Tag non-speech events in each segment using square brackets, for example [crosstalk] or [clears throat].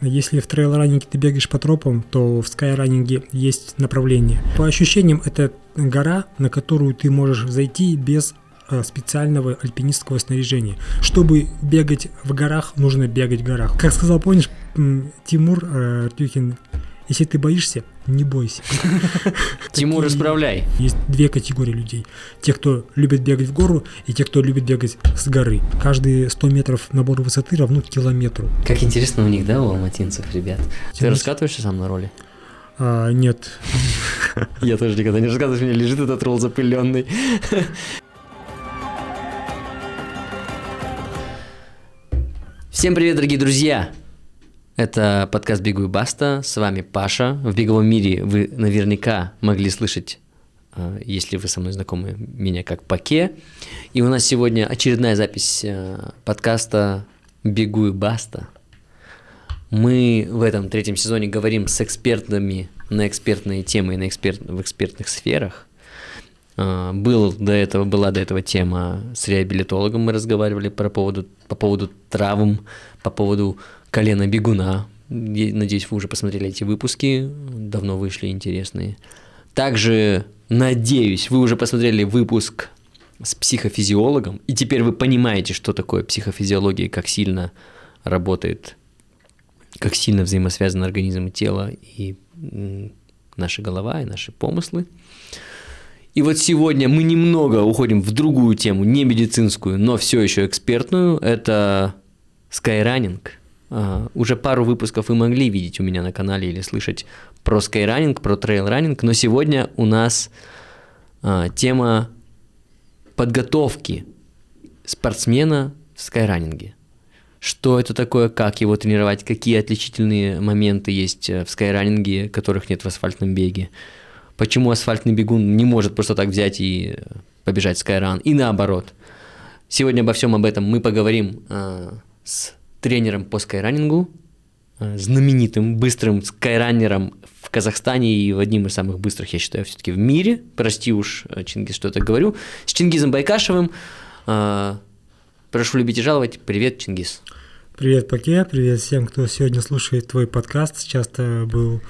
Если в трейл-раннинге ты бегаешь по тропам, то в скайраннинге есть направление. По ощущениям, это гора, на которую ты можешь зайти без э, специального альпинистского снаряжения. Чтобы бегать в горах, нужно бегать в горах. Как сказал, помнишь, Тимур э, Тюхин, если ты боишься, не бойся. [laughs] Тимур, исправляй. Есть две категории людей. Те, кто любит бегать в гору, и те, кто любит бегать с горы. Каждые 100 метров набор высоты равно километру. Как интересно у них, да, у алматинцев, ребят? Ты раскатываешься сам на роли? А, нет. [laughs] Я тоже никогда не рассказываю, у меня лежит этот ролл запыленный. [laughs] Всем привет, дорогие друзья! Это подкаст «Бегу и баста». С вами Паша. В беговом мире вы наверняка могли слышать, э, если вы со мной знакомы, меня как Паке. И у нас сегодня очередная запись э, подкаста «Бегу и баста». Мы в этом третьем сезоне говорим с экспертами на экспертные темы и на эксперт, в экспертных сферах. Э, был до этого, была до этого тема с реабилитологом, мы разговаривали по поводу, по поводу травм, по поводу колено бегуна. Надеюсь, вы уже посмотрели эти выпуски, давно вышли интересные. Также, надеюсь, вы уже посмотрели выпуск с психофизиологом, и теперь вы понимаете, что такое психофизиология, как сильно работает, как сильно взаимосвязаны организм и тело, и наша голова, и наши помыслы. И вот сегодня мы немного уходим в другую тему, не медицинскую, но все еще экспертную. Это скайранинг – Uh, уже пару выпусков вы могли видеть у меня на канале или слышать про скайранинг, про трейл-раннинг, но сегодня у нас э, тема подготовки спортсмена в скайранинге. Что это такое, как его тренировать, какие отличительные моменты есть э, в скайранинге, которых нет в асфальтном беге. Почему асфальтный бегун не может просто так взять и э, побежать скайран, и наоборот. Сегодня обо всем об этом мы поговорим э, с тренером по скайранингу, э, знаменитым, быстрым скайранером в Казахстане и одним из самых быстрых, я считаю, все-таки в мире. Прости уж, э, Чингис, что я так говорю. С Чингизом Байкашевым. Э, прошу любить и жаловать. Привет, Чингис. Привет, Паке. Привет всем, кто сегодня слушает твой подкаст. Часто был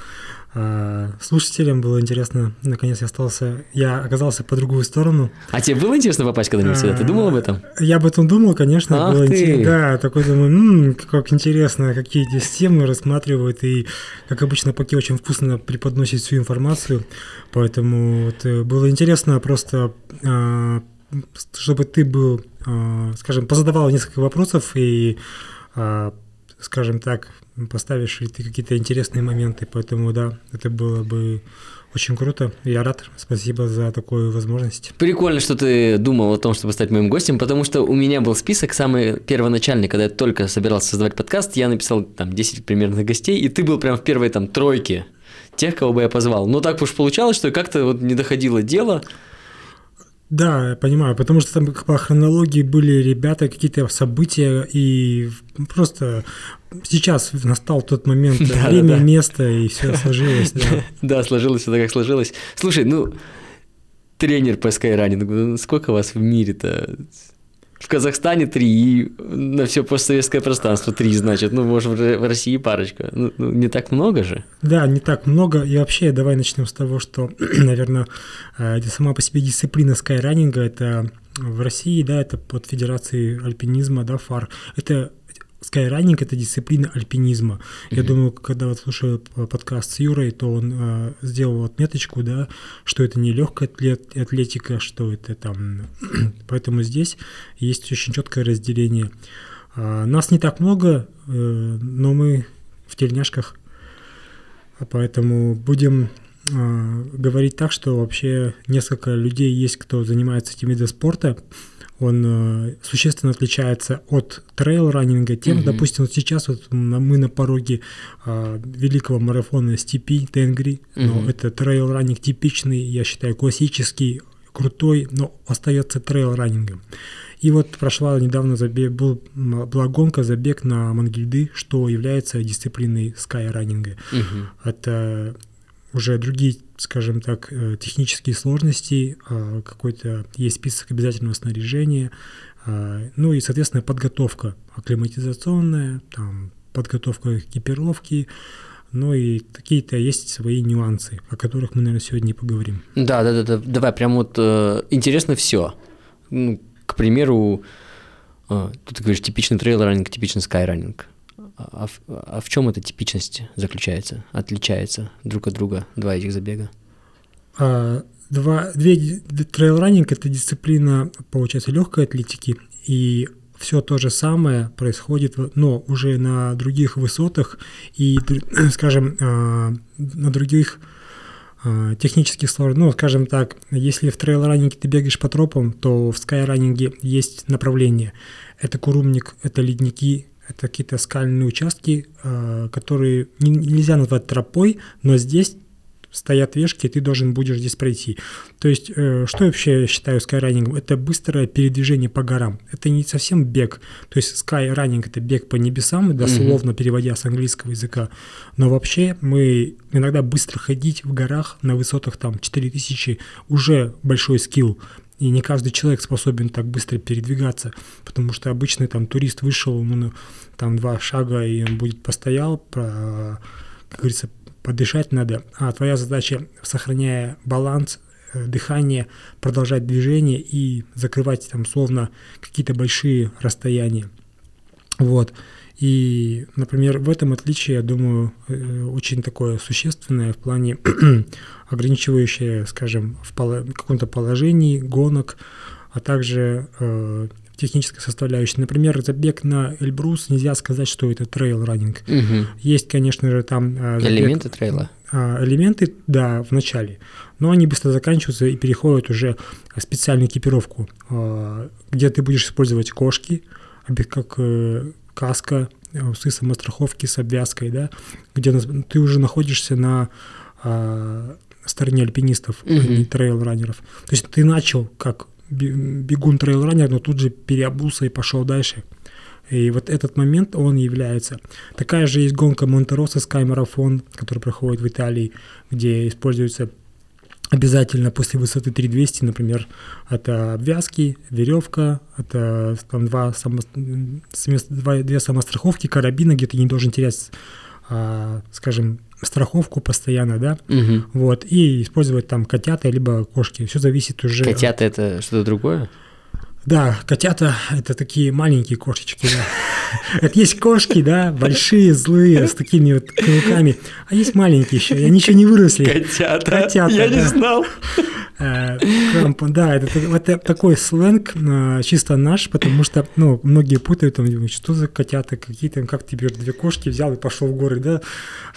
слушателям было интересно, наконец я остался, я оказался по другую сторону. А тебе было интересно попасть когда-нибудь сюда? Ты думал об этом? Я об этом думал, конечно, Ах было ты. интересно. Да, такой думаю, м-м, как интересно, какие здесь темы рассматривают, и, как обычно, Паки очень вкусно преподносит всю информацию, поэтому вот, э, было интересно просто а, чтобы ты был, а, скажем, позадавал несколько вопросов и, скажем так, поставишь ли ты какие-то интересные моменты, поэтому да, это было бы очень круто. Я рад. Спасибо за такую возможность. Прикольно, что ты думал о том, чтобы стать моим гостем, потому что у меня был список самый первоначальный, когда я только собирался создавать подкаст, я написал там 10 примерных гостей, и ты был прям в первой там тройке тех, кого бы я позвал. Но так уж получалось, что как-то вот не доходило дело. Да, я понимаю, потому что там по хронологии были ребята, какие-то события, и просто сейчас настал тот момент, [laughs] Да, время, да, да. место, и все [laughs] сложилось. Да. Да, сложилось все так, как сложилось. Слушай, ну, тренер по скайранингу, ну, сколько вас в мире-то? В Казахстане три, и на все постсоветское пространство три, значит. Ну, может, в России парочка. Ну, ну, не так много же. Да, не так много. И вообще, давай начнем с того, что, [clears throat] наверное, э, сама по себе дисциплина скайранинга, это в России, да, это под Федерацией альпинизма, да, ФАР. Это скайранинг – это дисциплина альпинизма. Я думаю, когда вот слушаю подкаст с Юрой, то он э, сделал отметочку, да, что это не легкая атлет, атлетика, что это там. [clears throat] Поэтому здесь есть очень четкое разделение. А, нас не так много, э, но мы в тельняшках, а поэтому будем а, говорить так, что вообще несколько людей есть, кто занимается этим видом спорта. Он э, существенно отличается от трейл-раннинга тем, Мгм. допустим, вот сейчас вот мы на пороге а, великого марафона Степи Тенгри, но Мгм. это трейл-раннинг типичный, я считаю, классический, крутой, но остается трейл-раннингом. И вот прошла недавно забег, был, была гонка, забег на Мангильды, что является дисциплиной скайраннинга. Мгм. Это уже другие, скажем так, э, технические сложности, а, какой-то есть список обязательного снаряжения, а, ну и, соответственно, подготовка акклиматизационная, там, подготовка экипировки, ну и какие-то есть свои нюансы, о которых мы, наверное, сегодня поговорим. Да, да, да, да. давай, прям вот э, интересно все. Ну, к примеру, э, тут ты говоришь типичный трейл-раннинг, типичный скайраннинг. А, в- а в чем эта типичность заключается, отличается друг от друга, два этих забега? А, два, две трейл-раннинг – это дисциплина, получается, легкой атлетики, и все то же самое происходит, но уже на других высотах и, [clears throat] скажем, а, на других а, технических сложностях. Ну, скажем так, если в трейл-раннинге ты бегаешь по тропам, то в скай-раннинге есть направление. Это курумник, это ледники, это какие-то скальные участки, а, которые не- нельзя назвать тропой, но здесь стоят вешки, и ты должен будешь здесь пройти. То есть, э, что я вообще считаю скайранингом? Это быстрое передвижение по горам. Это не совсем бег. То есть, скайранинг – это бег по небесам, дословно переводя с английского языка. Но вообще мы иногда быстро ходить в горах на высотах там 4000 уже большой скилл. И не каждый человек способен так быстро передвигаться, потому что обычный там турист вышел, ну, там два шага, и он будет постоял, про, как говорится, подышать надо, а твоя задача, сохраняя баланс, э, дыхание, продолжать движение и закрывать там словно какие-то большие расстояния. Вот. И, например, в этом отличие, я думаю, э, очень такое существенное в плане [clears throat] ограничивающее, скажем, в каком-то положении гонок, а также э, технической составляющей. Например, забег на Эльбрус нельзя сказать, что это трейл-раннинг. Мгм. Есть, конечно же, там э, забег- Элементы трейла? а, элементы, да, в начале, но они быстро заканчиваются и переходят уже в специальную экипировку, а, где ты будешь использовать кошки, обе- как э, каска, э, усы самостраховки с обвязкой, да, где ты уже находишься на а, стороне альпинистов, а Мгм. не трейл-раннеров. То есть ты начал как бегун трейл-раннер, но тут же переобулся и пошел дальше. И вот этот момент, он является. Такая же есть гонка Монтероса Sky Marathon, который проходит в Италии, где используется обязательно после высоты 3200, например, это обвязки, веревка, это там два, само, два- две самостраховки, карабина, где ты не должен терять, а, скажем, страховку постоянно, да, Мгм. вот, и использовать там котята, либо кошки. Все зависит уже... от- Котята это что-то другое? Да, котята это такие маленькие кошечки, да. Это есть кошки, да, большие, злые, с такими вот клыками, а есть маленькие еще, и они еще не выросли. Котята. Котята, Я не да. знал. Э, крампон, да, это, это такой сленг э, чисто наш, потому что, ну, многие путают, там, что за котята какие-то, как тебе две кошки взял и пошел в горы, да.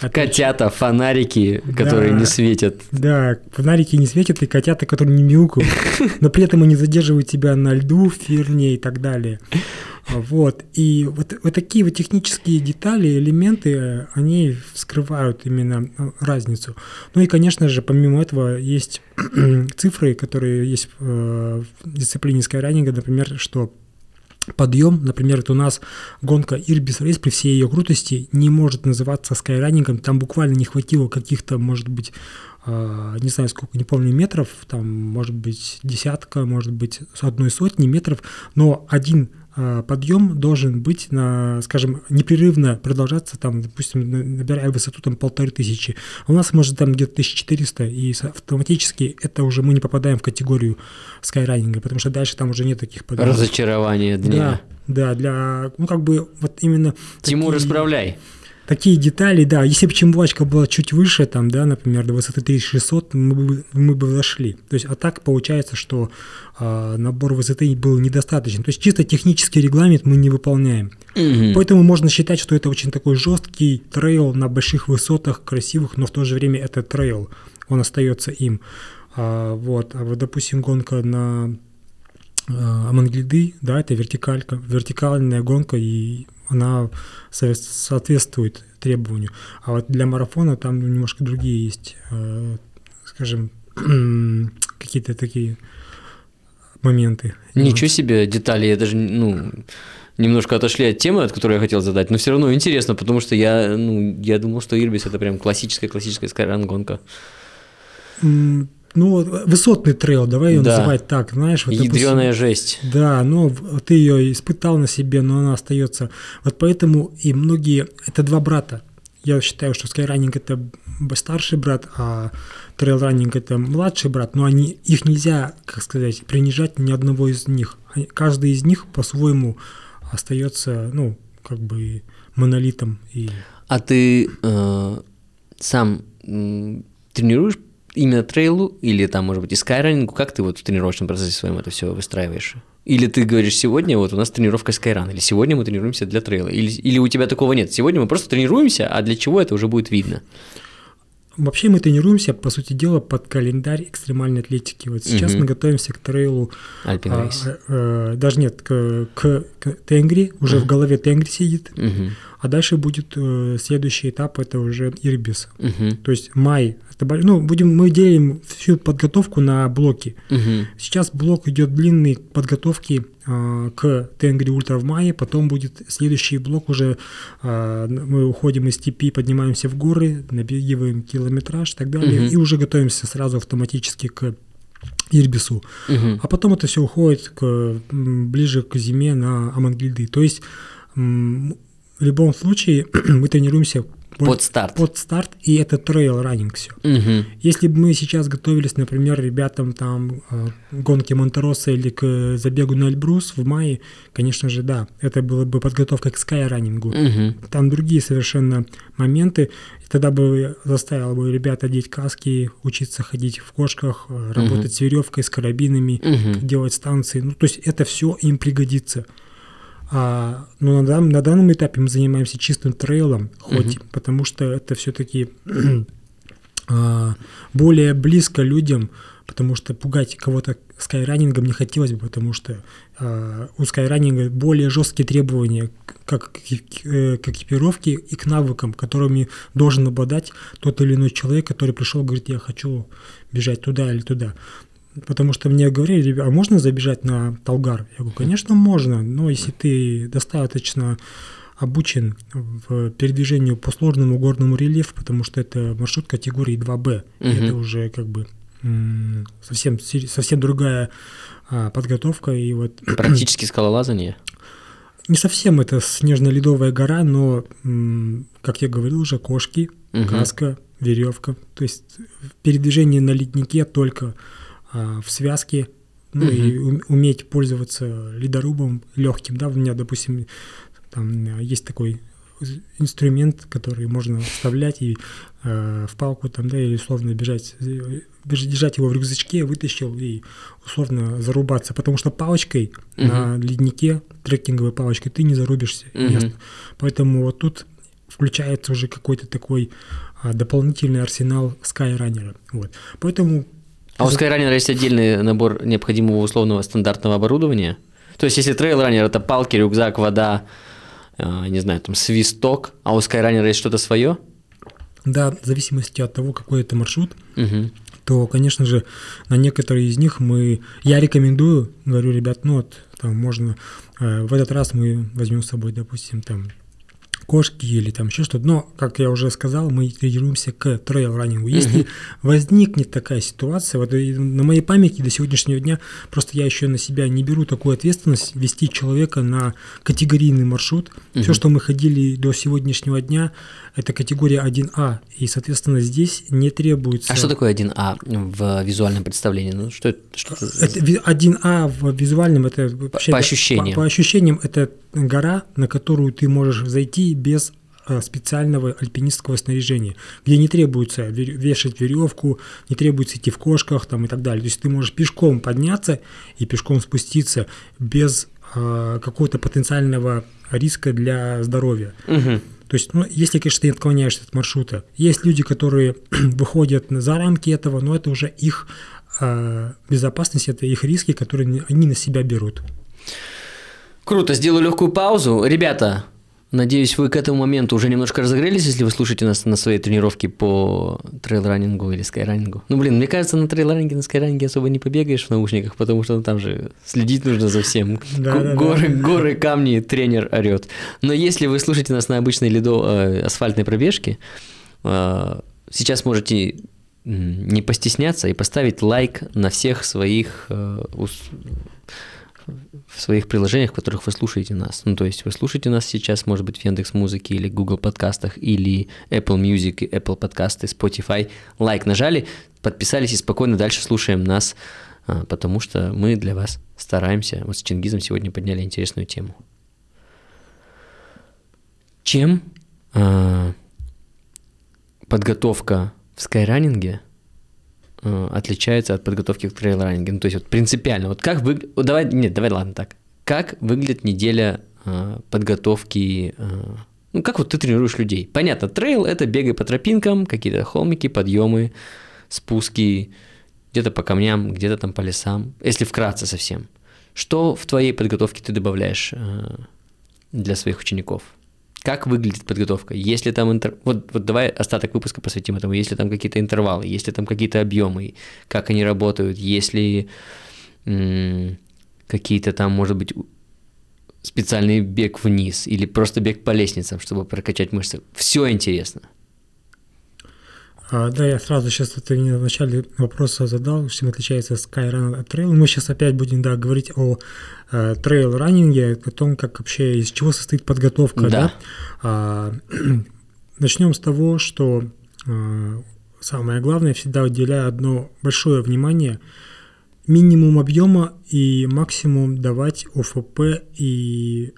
Это- Котята, фонарики, которые Да. не светят. Да, фонарики не светят, и котята, которые не мяукают, но при этом они задерживают тебя на льду, в фирне и так далее. [laughs] Вот, и вот, вот такие вот технические детали, элементы, они вскрывают именно э, разницу. Ну и, конечно же, помимо этого есть [clears throat] цифры, которые есть э, в дисциплине скайранинга, например, что подъем, например, это у нас гонка Ирбис Рейс при всей ее крутости не может называться скайранингом, там буквально не хватило каких-то, может быть, не знаю сколько, не помню метров, там может быть десятка, может быть одной сотни метров, но один а, подъем должен быть на, скажем, непрерывно продолжаться, там, допустим, на- набирая высоту там полторы тысячи. А у нас может там где-то 1400, и автоматически это уже мы не попадаем в категорию скайранинга, потому что дальше там уже нет таких подъемов. Разочарование дня. Да, да, для, ну, как бы, вот именно... Тимур, такие- исправляй. Такие детали, да, если бы чембулачка была чуть выше, там, да, например, до высоты 3600, мы бы, мы бы зашли. То есть, а так получается, что а, набор высоты был недостаточен. То есть, чисто технический регламент мы не выполняем. Мгм. Поэтому можно считать, что это очень такой жесткий трейл на больших высотах, красивых, но в то же время это трейл, он остается им. А, вот, а вот, допустим, гонка на а, Амангельды, да, это вертикалька, вертикальная гонка, и она со- соответствует требованию. А вот для марафона там немножко другие есть, э, скажем, [clears throat] какие-то такие моменты. Ничего себе детали, я даже, ну, немножко отошли от темы, от которой я хотел задать, но все равно интересно, потому что я, ну, я думал, что Ирбис это прям классическая-классическая скайран гонка. Ну, высотный трейл, давай ее Да. называть так, знаешь. вот, допустим, Ядреная жесть. Да, но в- ты ее испытал на себе, но она остается. Вот поэтому и многие, это два брата. Я считаю, что скайранинг это старший брат, а трейлранинг это младший брат, но они, их нельзя, как сказать, принижать ни одного из них. Каждый из них по-своему остается, ну, как бы монолитом. И А ты э, сам тренируешь именно трейлу или там, может быть, и скайранингу? Как ты вот в тренировочном процессе своем это все выстраиваешь? Или ты говоришь, сегодня вот у нас тренировка скайран, или сегодня мы тренируемся для трейла, или, или у тебя такого нет? Сегодня мы просто тренируемся, а для чего это уже будет видно? Вообще мы тренируемся, по сути дела, под календарь экстремальной атлетики. Вот сейчас Мгм. мы готовимся к трейлу Альпин А, э, даже нет, к, к- к Тенгри, уже в голове Тенгри сидит, Мгм. а дальше будет э, следующий этап, это уже Ирбис. Мгм. То есть май, ну, будем, мы делим всю подготовку на блоки. Мгм. Сейчас блок идет длинный подготовки а, к Тенгри Ультра в мае, потом будет следующий блок уже, а, мы уходим из степи, поднимаемся в горы, набегиваем километраж и так далее, Мгм. и уже готовимся сразу автоматически к Ирбису. Мгм. А потом это все уходит к, ближе к зиме на Амангильды. То есть в любом случае [clears throat] мы тренируемся Под старт. под старт, и это трейл раннинг все. Мгм. Если бы мы сейчас готовились, например, ребятам там э, к гонке Монтероса или к забегу на Эльбрус в мае, конечно же, да, это была бы подготовка к скайранингу. Мгм. Там другие совершенно моменты. И тогда бы заставил бы ребят одеть каски, учиться ходить в кошках, э, работать с веревкой, с карабинами, Мгм. делать станции. Ну, то есть это все им пригодится. А, но на, дан- на данном этапе мы занимаемся чистым трейлом, хоть, потому что это все-таки [clears throat] более близко людям, потому что пугать кого-то скайранингом не хотелось бы, потому что а, у скайранинга более жесткие требования как к, к- э, к экипировке и к навыкам, которыми должен обладать тот или иной человек, который пришел, говорит, я хочу бежать туда или туда. Потому что мне говорили, «Ребя- а можно забежать на Талгар? Я говорю, конечно, можно, но если ты достаточно обучен в передвижению по сложному горному рельефу, потому что это маршрут категории 2Б. И Мгм. Это уже как бы совсем, совсем другая а, подготовка. И вот Практически скалолазание. [clears throat] не совсем это снежно-ледовая гора, но, как я говорил уже, кошки, Мгм. каска, веревка. То есть передвижение на леднике только в связке. Ну и ум- уметь пользоваться ледорубом легким, да, у меня, допустим, там э, есть такой инструмент, который можно вставлять и э, в палку там, да, или условно бежать, э, держать его в рюкзачке, вытащил и условно зарубаться, потому что палочкой на леднике, трекинговой палочкой, ты не зарубишься. Место. Поэтому вот тут включается уже какой-то такой а, дополнительный арсенал скайраннера. Вот. Поэтому А у Skyrunner есть отдельный набор необходимого условного стандартного оборудования? То есть, если трейлранер это палки, рюкзак, вода, э, не знаю, там свисток, а у Skyrunner есть что-то свое? да, в зависимости от того, какой это маршрут, Мгм. то, конечно же, на некоторые из них мы, я рекомендую, говорю, ребят, ну вот, там можно, э, в этот раз мы возьмем с собой, допустим, там кошки или там еще что-то. Но, как я уже сказал, мы тренируемся к трейл-раннингу. Если возникнет такая ситуация, вот и на моей памяти до сегодняшнего дня просто я еще на себя не беру такую ответственность вести человека на категорийный маршрут. Все, что мы ходили до сегодняшнего дня, это категория 1А. И, соответственно, здесь не требуется... А что такое 1А в визуальном представлении? Ну, что это? Что это за- Это ви- 1А в визуальном, это вообще... по ощущениям. По, по ощущениям, это гора, на которую ты можешь зайти без э, специального альпинистского снаряжения, где не требуется ве- вешать веревку, не требуется идти в кошках там, и так далее. То есть ты можешь пешком подняться и пешком спуститься без э, какого-то потенциального риска для здоровья. Мгм. То есть, ну, если, конечно, ты отклоняешься от маршрута. Есть люди, которые [clears throat] выходят за рамки этого, но это уже их э, безопасность, это их риски, которые они на себя берут. Круто, сделаю легкую паузу. Ребята, надеюсь, вы к этому моменту уже немножко разогрелись, если вы слушаете нас на своей тренировке по трейл-раннингу или скайранингу. Ну, блин, мне кажется, на трейл-раннинге, на скайранинге особо не побегаешь в наушниках, потому что ну, там же следить нужно за всем. [laughs] Горы, горы, камни, тренер орет. Но если вы слушаете нас на обычной ледо, э, асфальтной пробежке, э, сейчас можете не постесняться и поставить лайк на всех своих э, в своих приложениях, в которых вы слушаете нас. Ну, то есть вы слушаете нас сейчас, может быть, в Яндекс Музыке или Google подкастах, или Apple Music, Apple подкасты, Spotify. Лайк нажали, подписались и спокойно дальше слушаем нас, а, потому что мы для вас стараемся. Вот с Чингизом сегодня подняли интересную тему. Чем э, подготовка в скайранинге – отличается от подготовки к трейл-раннингу? Ну, то есть вот принципиально. Вот как вы... Давай, нет, давай, ладно, так. Как выглядит неделя э, подготовки... Э, ну, как вот ты тренируешь людей? Понятно, трейл – это бегай по тропинкам, какие-то холмики, подъемы, спуски, где-то по камням, где-то там по лесам. Если вкратце совсем. Что в твоей подготовке ты добавляешь э, для своих учеников? Как выглядит подготовка? Если там интер... вот, вот давай остаток выпуска посвятим этому. Если там какие-то интервалы, если там какие-то объемы, как они работают, если какие-то там, может быть, специальный бег вниз или просто бег по лестницам, чтобы прокачать мышцы. Все интересно. А, да, я сразу сейчас это в начале вопроса задал, чем отличается Skyrun от Trail. Мы сейчас опять будем, да, говорить о э, трейл-раннинге, о том, как вообще, из чего состоит подготовка, да. да? А, [clears throat] начнем с того, что а, самое главное, всегда уделяю одно большое внимание минимум объема и максимум давать ОФП и,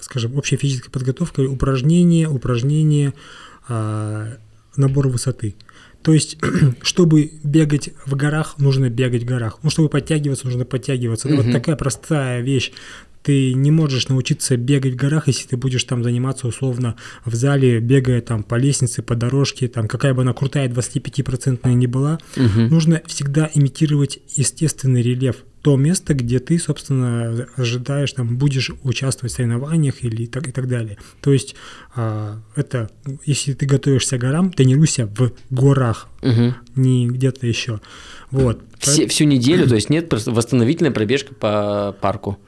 скажем, общая физическая подготовка, упражнения, упражнения, а, набор высоты. То есть, [clears throat] чтобы бегать в горах, нужно бегать в горах. Ну, чтобы подтягиваться, нужно подтягиваться. Mm-hmm. Вот такая простая вещь. Ты не можешь научиться бегать в горах, если ты будешь там заниматься условно в зале, бегая там по лестнице, по дорожке, там какая бы она крутая 25-процентная ни была. Угу. Нужно всегда имитировать естественный рельеф то место, где ты, собственно, ожидаешь, там, будешь участвовать в соревнованиях или так, и так далее. То есть а, это, если ты готовишься к горам, тренируйся в горах, угу. не где-то еще. Вот. Все, всю неделю, то есть нет просто восстановительная пробежка по парку.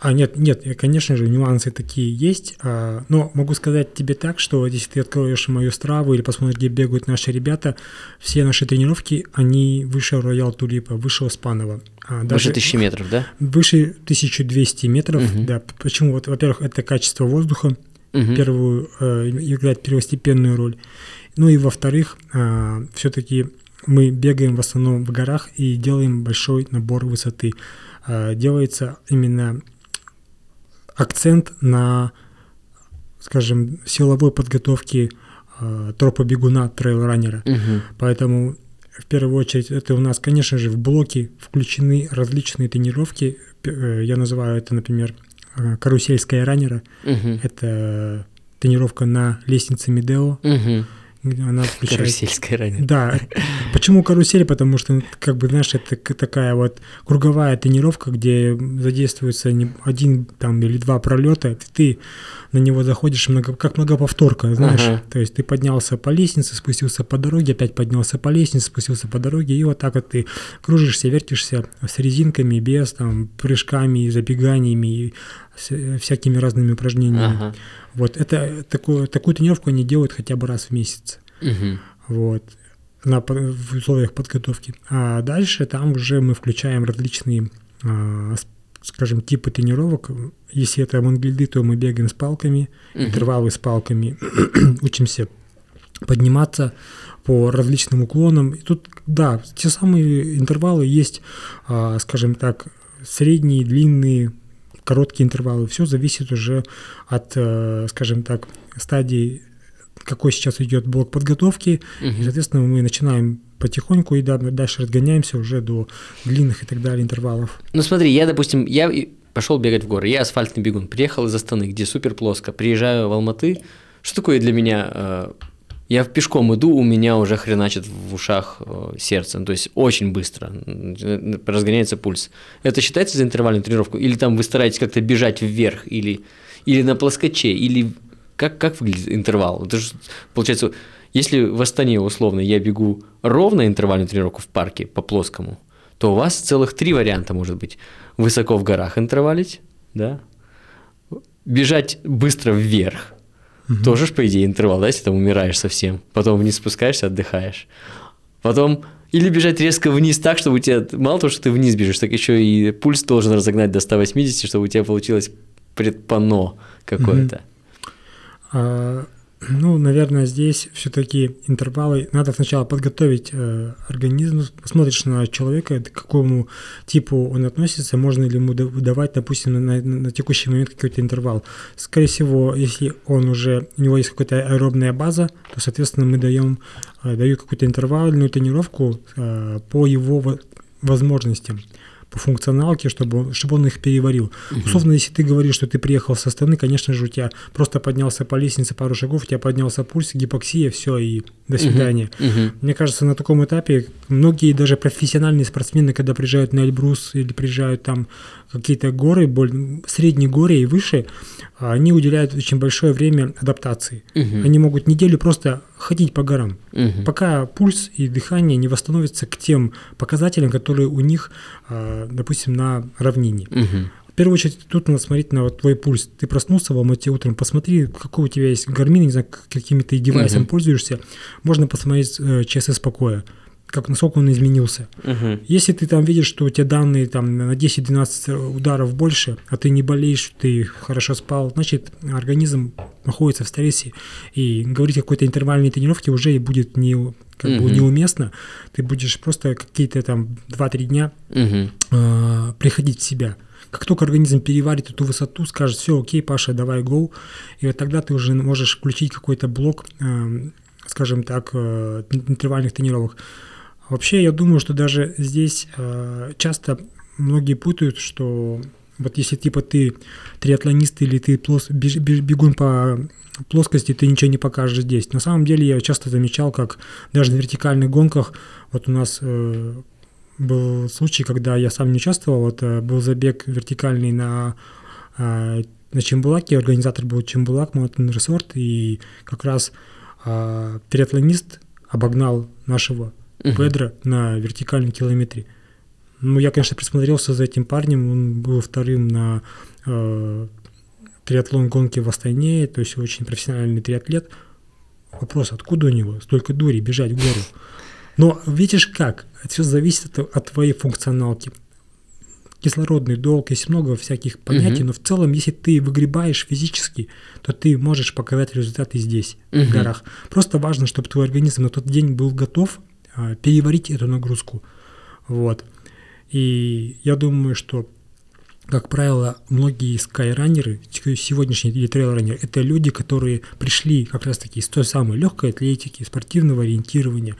А нет, нет, конечно же, нюансы такие есть, а, но могу сказать тебе так, что если ты откроешь мою страву или посмотришь, где бегают наши ребята, все наши тренировки, они выше Роял Тулипа, выше Оспанова. А, даже выше 1000 метров, да? Выше 1200 метров, угу. да. Почему? Вот, во-первых, это качество воздуха, угу. первую, э, играет первостепенную роль. Ну и во-вторых, э, все-таки мы бегаем в основном в горах и делаем большой набор высоты. Э, делается именно акцент на, скажем, силовой подготовке э, тропа бегуна, трейл-раннера. Угу. Поэтому в первую очередь это у нас, конечно же, в блоке включены различные тренировки. Э, я называю это, например, э, карусельская раннера. Угу. Это тренировка на лестнице Медео. Угу она включает... Карусельская ранее. Да. Почему карусель? Потому что, как бы, знаешь, это такая вот круговая тренировка, где задействуется не один там или два пролета, ты на него заходишь много, как многоповторка, знаешь. Ага. То есть ты поднялся по лестнице, спустился по дороге, опять поднялся по лестнице, спустился по дороге, и вот так вот ты кружишься, вертишься с резинками, без там прыжками, забеганиями, всякими разными упражнениями. Ага. Вот это такую, такую тренировку они делают хотя бы раз в месяц. Угу. Вот на, в условиях подготовки. А дальше там уже мы включаем различные, а, скажем, типы тренировок. Если это мангильды, то мы бегаем с палками, угу. интервалы с палками, [clears throat] учимся подниматься по различным уклонам. И тут, да, те самые интервалы есть, а, скажем так, средние, длинные, короткие интервалы. Все зависит уже от, э, скажем так, стадии, какой сейчас идет блок подготовки. Угу. И, соответственно, мы начинаем потихоньку и дальше разгоняемся уже до длинных и так далее интервалов. Ну смотри, я, допустим, я пошел бегать в горы, я асфальтный бегун, приехал из Астаны, где супер плоско, приезжаю в Алматы, что такое для меня э, я в пешком иду, у меня уже хреначит в ушах э, сердце, то есть очень быстро разгоняется пульс. Это считается за интервальную тренировку? Или там вы стараетесь как-то бежать вверх, или, или на плоскоче, или как, как выглядит интервал? Это же, получается, если в Астане условно я бегу ровно интервальную тренировку в парке по плоскому, то у вас целых три варианта может быть. Высоко в горах интервалить, да? Бежать быстро вверх – Угу. Тоже, по идее, интервал, да, если там умираешь совсем. Потом вниз спускаешься, отдыхаешь. потом или бежать резко вниз так, чтобы у тебя, мало того, что ты вниз бежишь, так еще и пульс должен разогнать до 180, чтобы у тебя получилось предпано какое-то. А, ну, наверное, здесь все-таки интервалы. Надо сначала подготовить э, организм, смотришь на человека, к какому типу он относится, можно ли ему давать, допустим, на, на, на текущий момент какой-то интервал. Скорее всего, если он уже, у него есть какая-то аэробная база, то, соответственно, мы даем, э, даю какую-то интервальную тренировку э, по его возможностям по функционалке, чтобы он, чтобы он их переварил. Угу. Условно, если ты говоришь, что ты приехал со стороны, конечно же, у тебя просто поднялся по лестнице пару шагов, у тебя поднялся пульс, гипоксия, все, и до свидания. Угу. Угу. Мне кажется, на таком этапе многие даже профессиональные спортсмены, когда приезжают на Эльбрус или приезжают там какие-то горы, более, средние горы и выше, они уделяют очень большое время адаптации. Угу. Они могут неделю просто ходить по горам, угу. пока пульс и дыхание не восстановятся к тем показателям, которые у них, а, допустим, на равнине. Угу. В первую очередь, тут надо смотреть на вот твой пульс. Ты проснулся в Алмате утром, посмотри, какой у тебя есть гармин, не знаю, какими ты девайсом угу. пользуешься. Можно посмотреть э, ЧСС покоя как насколько он изменился. Угу. Если ты там видишь, что у тебя данные там на 10-12 ударов больше, а ты не болеешь, ты хорошо спал, значит организм находится в стрессе, и говорить о какой-то интервальной тренировке уже будет не как угу. бы неуместно. Ты будешь просто какие-то там 2-3 дня угу. э, приходить в себя. Как только организм переварит эту высоту, скажет, все, окей, Паша, давай гоу, и вот тогда ты уже можешь включить какой-то блок, э, скажем так, э, интервальных тренировок. Вообще, я думаю, что даже здесь э, часто многие путают, что вот если типа ты триатлонист или ты плос, бег, бегун по плоскости, ты ничего не покажешь здесь. На самом деле я часто замечал, как даже на вертикальных гонках, вот у нас э, был случай, когда я сам не участвовал, вот э, был забег вертикальный на э, на Чембулаке, организатор был Чембулак Mountain Resort, и как раз э, триатлонист обогнал нашего угу. Педро на вертикальном километре. Ну, я, конечно, присмотрелся за этим парнем, он был вторым на э, триатлон гонки в Астане, то есть очень профессиональный триатлет. Вопрос, откуда у него столько дури бежать в гору? Но видишь как, все зависит от, от твоей функционалки. Кислородный долг, есть много всяких понятий, угу. но в целом, если ты выгребаешь физически, то ты можешь показать результаты здесь, угу. в горах. Просто важно, чтобы твой организм на тот день был готов переварить эту нагрузку. Вот. И я думаю, что, как правило, многие скайранеры, сегодняшние или трейлранеры, это люди, которые пришли как раз-таки из той самой легкой атлетики, спортивного ориентирования,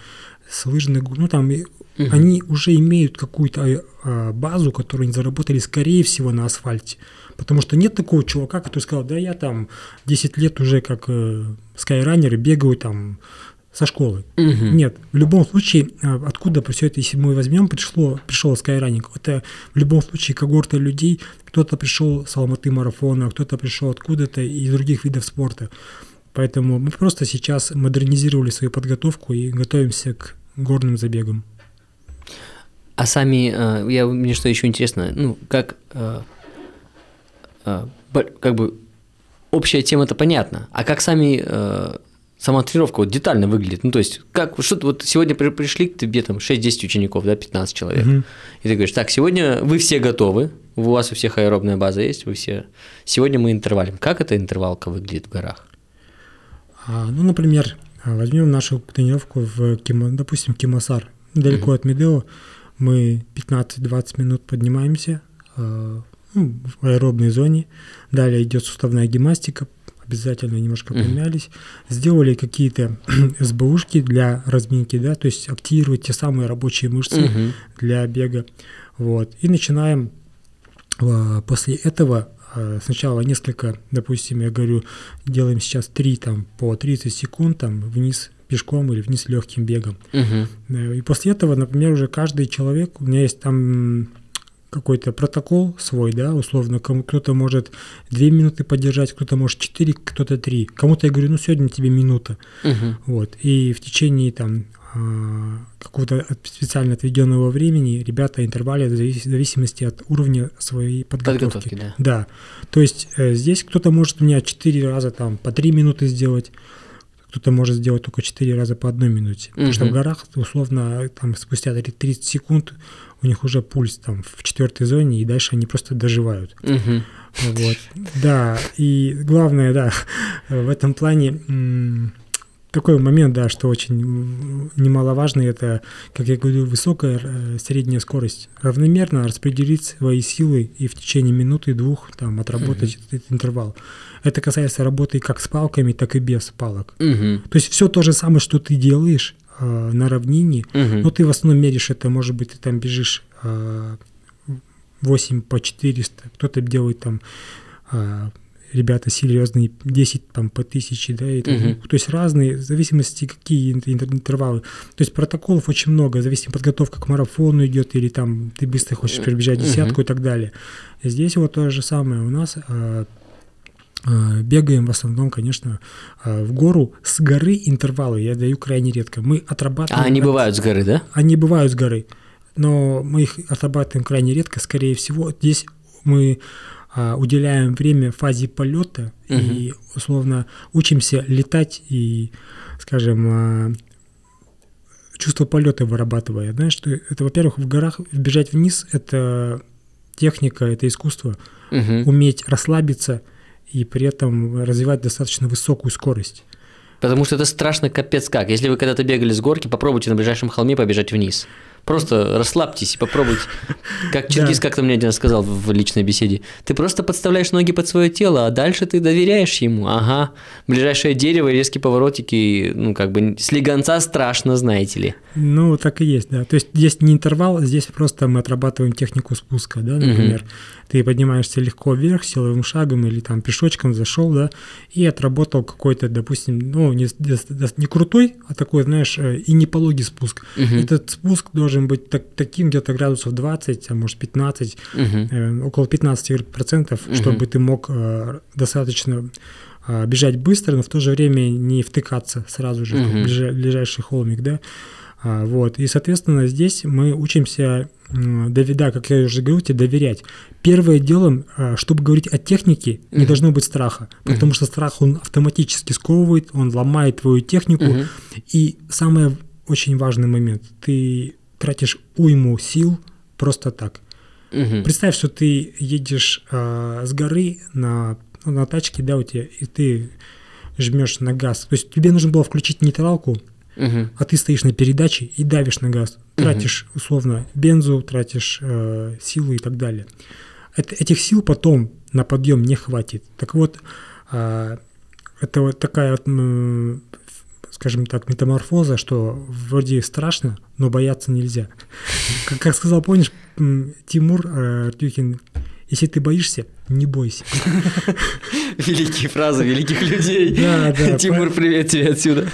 с лыжных, ну там, угу. они уже имеют какую-то а, базу, которую они заработали, скорее всего, на асфальте. Потому что нет такого чувака, который сказал, да я там 10 лет уже как э, скайранер бегаю там со школы. Угу. Нет, в любом случае, а, откуда все это, если мы возьмем, пришло, пришел Skyrunning, это в любом случае когорта людей, кто-то пришел с Алматы марафона, кто-то пришел откуда-то из других видов спорта. Поэтому мы просто сейчас модернизировали свою подготовку и готовимся к горным забегам. А сами, а, я, мне что еще интересно, ну, как, а, как бы, общая тема-то понятна, а как сами сама тренировка вот детально выглядит. Ну, то есть, как, что вот сегодня при, пришли к тебе там 6-10 учеников, да, 15 человек, угу. и ты говоришь, так, сегодня вы все готовы, у вас у всех аэробная база есть, вы все, сегодня мы интервалим. Как эта интервалка выглядит в горах? А, ну, например, возьмем нашу тренировку в, Кимо, допустим, Кимасар, далеко угу. от Медео, мы 15-20 минут поднимаемся, э, ну, в аэробной зоне, далее идет суставная гимнастика, обязательно немножко помялись, сделали какие-то [clears throat] СБУшки для разминки, да, то есть активировать те самые рабочие мышцы для бега, вот, и начинаем а, после этого а, сначала несколько, допустим, я говорю, делаем сейчас три там по 30 секунд там вниз пешком или вниз легким бегом. Uh-huh. И после этого, например, уже каждый человек, у меня есть там какой-то протокол свой, да, условно, кому кто-то может две минуты поддержать, кто-то может четыре, кто-то три. Кому-то я говорю, ну сегодня тебе минута, угу. вот, и в течение там а, какого-то специально отведенного времени ребята интервале в зависимости от уровня своей подготовки. подготовки да. да. То есть э, здесь кто-то может у меня четыре раза там по три минуты сделать, кто-то может сделать только 4 раза по одной минуте. Потому что в горах, условно, там спустя 30 секунд у них уже пульс там в четвертой зоне, и дальше они просто доживают. Мгм. Вот. Да, и главное, да, [laughs] в этом плане такой момент, да, что очень м, немаловажно, это, как я говорю, высокая э, средняя скорость. Равномерно распределить свои силы и в течение минуты-двух там отработать этот интервал. Это касается работы как с палками, так и без палок. Мгм. То есть все то же самое, что ты делаешь на равнине, Мгм. но ты в основном меришь это, может быть, ты там бежишь э, 8 по 400, кто-то делает там э, ребята серьезные 10 там по 1000, да, и так, Мгм. то есть разные, в зависимости какие интер- интер- интервалы. То есть протоколов очень много, зависит подготовка к марафону идет, или там ты быстро хочешь пробежать десятку и так далее. Здесь вот то же самое у нас. Э, э, Бегаем в основном, конечно, э, в гору. С горы интервалы я даю крайне редко. Мы отрабатываем... А они бывают с горы, да? они бывают с горы, но мы их отрабатываем крайне редко. Скорее всего, здесь мы а, уделяем время фазе полета и условно учимся летать и, скажем, чувство полета вырабатывая. Знаешь, что это, во-первых, в горах бежать вниз это техника, это искусство, Мгм. уметь расслабиться и при этом развивать достаточно высокую скорость. Потому что это страшно капец как. Если вы когда-то бегали с горки, попробуйте на ближайшем холме побежать вниз. Просто расслабьтесь и попробуйте. Как Чингис как-то мне один раз сказал в личной беседе. Ты просто подставляешь ноги под свое тело, а дальше ты доверяешь ему. Ага. Ближайшее дерево, резкие поворотики, ну как бы слегонца страшно, знаете ли. Ну, так и есть, да. То есть здесь не интервал, здесь просто мы отрабатываем технику спуска, да, например. Ты поднимаешься легко вверх силовым шагом или там пешочком зашел, да, и отработал какой-то, допустим, ну, не, не- крутой, а такой, знаешь, э, и не пологий спуск. Мгм. Этот спуск должен быть так- таким где-то градусов 20, а может 15, Мгм. э, около 15 процентов, Мгм. чтобы ты мог э, достаточно э, бежать быстро, но в то же время не втыкаться сразу же Мгм. в ближа- ближайший холмик, да. А, вот. И, соответственно, здесь мы учимся, да, как я уже говорил, тебе доверять. Первое делом, а, чтобы говорить о технике, не Мгм. должно быть страха, потому что страх, он автоматически сковывает, он ломает твою технику. Мгм. И самый очень важный момент, ты тратишь уйму сил просто так. Мгм. Представь, что ты едешь а, с горы на, на тачке, да, у тебя, и ты жмешь на газ. То есть тебе нужно было включить нейтралку, Мгм. а ты стоишь на передаче и давишь на газ. Тратишь, условно, бензу, тратишь э, силы и так далее. Это- этих сил потом на подъем не хватит. Так вот, а, это вот такая вот, м, скажем так, метаморфоза, что вроде страшно, но бояться нельзя. Как, как сказал, помнишь, Тимур э, Артюхин, если ты боишься, не бойся. Великие фразы великих людей. Да, да, Тимур, привет тебе отсюда.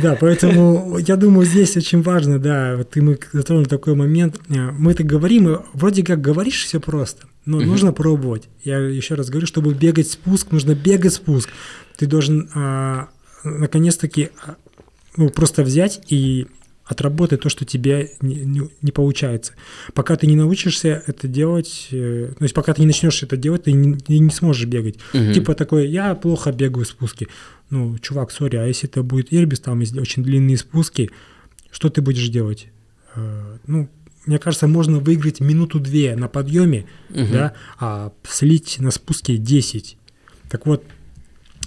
Да, поэтому я думаю, здесь очень важно, да, вот мы затронули такой момент. Э, Мы это говорим, и вроде как говоришь все просто, но нужно пробовать. Я еще раз говорю, чтобы бегать спуск, нужно бегать спуск. Ты должен а, наконец-таки а, ну, просто взять и отработать то, что тебе не, не- не получается. Пока ты не научишься это делать, э, то есть пока ты не начнешь это делать, ты не, ты не сможешь бегать. Мгм. Типа такой, я плохо бегаю спуски. Ну, чувак, сори, а если это будет Ирбис, там очень длинные спуски, что ты будешь делать? Э, Ну, мне кажется, можно выиграть минуту-две на подъеме, Мгм. да, а слить на спуске 10. Так вот,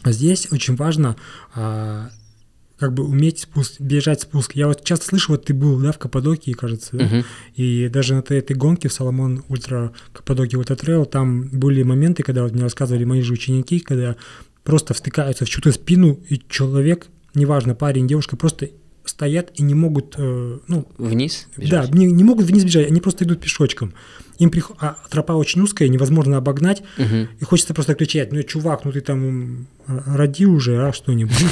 здесь очень важно а, как бы уметь спуск, бежать спуск. Я вот часто слышу, вот ты был, да, в Каппадокии, кажется, да? Мгм. И даже на этой, гонке в Salomon Ultra Cappadocia Ultra Trail там были моменты, когда вот мне рассказывали мои же ученики, когда просто втыкаются в чью-то спину, и человек, неважно, парень, девушка, просто стоят и не могут, э, ну, Вниз? да, бежать? не, не могут вниз бежать, они просто идут пешочком. Им прих... а тропа очень узкая, невозможно обогнать, Мгм. и хочется просто кричать, ну, чувак, ну ты там м, роди уже, а что-нибудь. [laughs]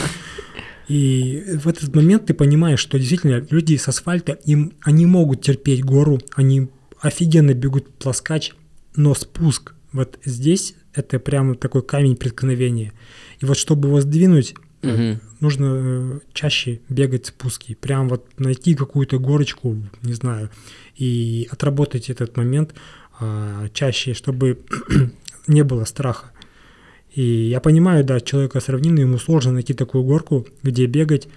И в этот момент ты понимаешь, что действительно люди с асфальта, им, они могут терпеть гору, они офигенно бегут плоскач, но спуск вот здесь это прямо такой камень преткновения. И вот чтобы его сдвинуть, Мгм. нужно э, чаще бегать спуски, прям вот найти какую-то горочку, не знаю, и отработать этот момент а, чаще, чтобы [clears throat] не было страха. И я понимаю, да, человека с равнины, ему сложно найти такую горку, где бегать.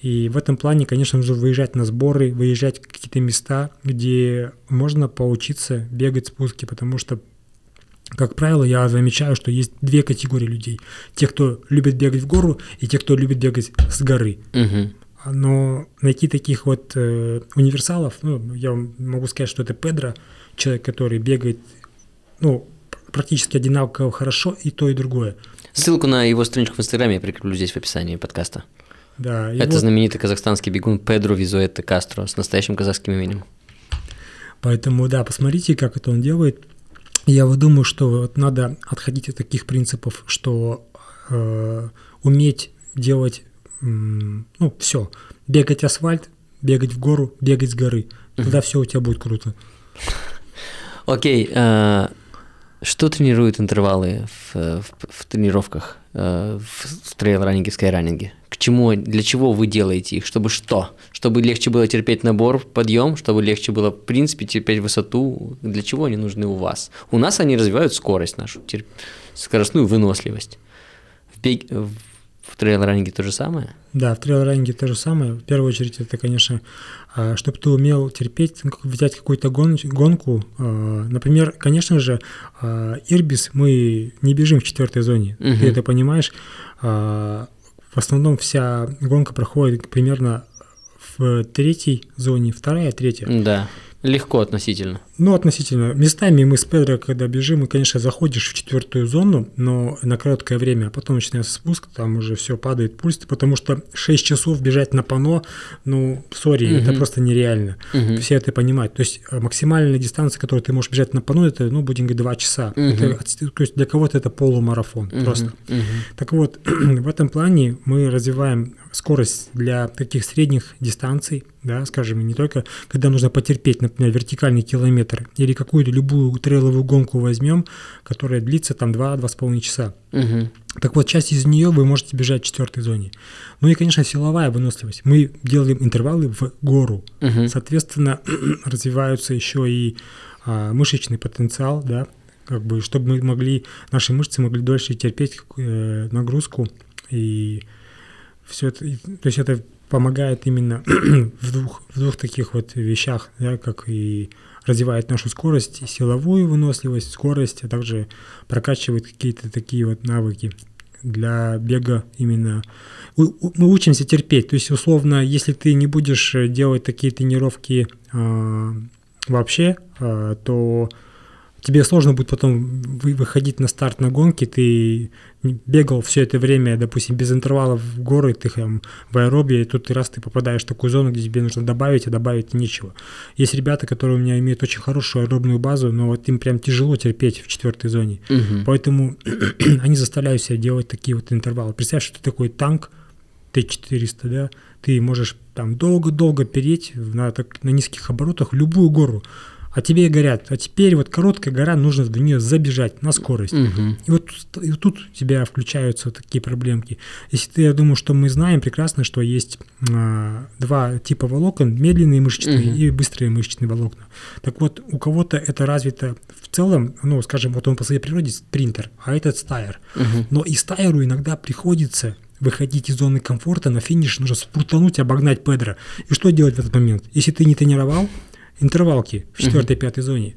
И в этом плане, конечно, нужно выезжать на сборы, выезжать в какие-то места, где можно поучиться бегать спуски, потому что как правило, я замечаю, что есть две категории людей. Те, кто любит бегать в гору, и те, кто любит бегать с горы. Мгм. Но найти таких вот э, универсалов, ну, я могу сказать, что это Педро, человек, который бегает, ну, практически одинаково хорошо и то, и другое. Ссылку на его страничку в Инстаграме я прикреплю здесь в описании подкаста. Да, и Это знаменитый казахстанский бегун Педро Визуэте Кастро с настоящим казахским именем. Поэтому, да, посмотрите, как это он делает. Я вот думаю, что вот надо отходить от таких принципов, что э, уметь делать, м, ну, все, бегать асфальт, бегать в гору, бегать с горы. Тогда все у тебя будет круто. Окей, а, что тренируют интервалы в, в- в тренировках, э, в, в трейл-раннинге, в скайраннинге? К чему, для чего вы делаете их? Чтобы что? Чтобы легче было терпеть набор, подъем, чтобы легче было, в принципе, терпеть высоту? Для чего они нужны у вас? У нас они развивают скорость нашу, терп- скоростную выносливость. В, бег- в трейл-раннинге то же самое? Да, в трейл-раннинге то же самое. В первую очередь, это, конечно, чтобы ты умел терпеть, ну, взять какую-то гон- гонку. а, Например, конечно же, а, Ирбис мы не бежим в четвертой зоне. Мгм. Ты это понимаешь. А, В основном вся гонка проходит примерно в третьей зоне, вторая, третья. Да, легко относительно. Ну, относительно. Местами мы с Педро, когда бежим, и, конечно, заходишь в четвертую зону, но на короткое время, а потом начинается спуск, там уже все падает пульс, потому что 6 часов бежать на пано, ну, сори, это Мгм. просто нереально. Мгм. Все это понимают. То есть э, максимальная дистанция, которую ты можешь бежать на пано, это, ну, будем говорить, 2 часа. Мгм. Это то есть для кого-то это полумарафон Мгм. просто. Мгм. Так вот, [clears throat] в этом плане мы развиваем скорость для таких средних дистанций, да, скажем, не только когда нужно потерпеть, например, вертикальный километр или какую-то любую трейловую гонку возьмем, которая длится там 2-2,5 часа. Мгм. Так вот, часть из нее вы можете бежать в четвертой зоне. Ну и, конечно, силовая выносливость. Мы делаем интервалы в гору. Мгм. Соответственно, [clears throat] развиваются еще и а, мышечный потенциал, да, как бы, чтобы мы могли, наши мышцы могли дольше терпеть э, нагрузку и все это, и- то есть это помогает именно [clears throat] в двух, в двух таких вот вещах, да, как и развивает нашу скорость, силовую выносливость, скорость, а также прокачивает какие-то такие вот навыки для бега именно. Мы учимся терпеть, то есть условно, если ты не будешь э, делать такие тренировки а, вообще, а, то тебе сложно будет потом вы- выходить на старт на гонке, ты бегал все это время, допустим, без интервалов в горы, ты там в аэробе, и тут раз ты попадаешь в такую зону, где тебе нужно добавить, а добавить нечего. Есть ребята, которые у меня имеют очень хорошую аэробную базу, но вот им прям тяжело терпеть в четвертой зоне. Мгм. Поэтому [clears throat] они заставляют себя делать такие вот интервалы. Представь, что ты такой танк Т-400, да, ты можешь там долго-долго переть на, так, на низких оборотах любую гору, а тебе говорят, а теперь вот короткая гора, нужно в нее забежать на скорость. Мгм. И вот и тут у тебя включаются такие проблемки. Если ты, я думаю, что мы знаем прекрасно, что есть а, два типа волокон, медленные мышечные Мгм. и быстрые мышечные волокна. Так вот, у кого-то это развито в целом, ну, скажем, вот он по своей природе спринтер, а этот стайер. Мгм. Но и стайеру иногда приходится выходить из зоны комфорта, на финиш нужно спрутануть, обогнать Педро. И что делать в этот момент? Если ты не тренировал интервалки в четвертой-пятой зоне,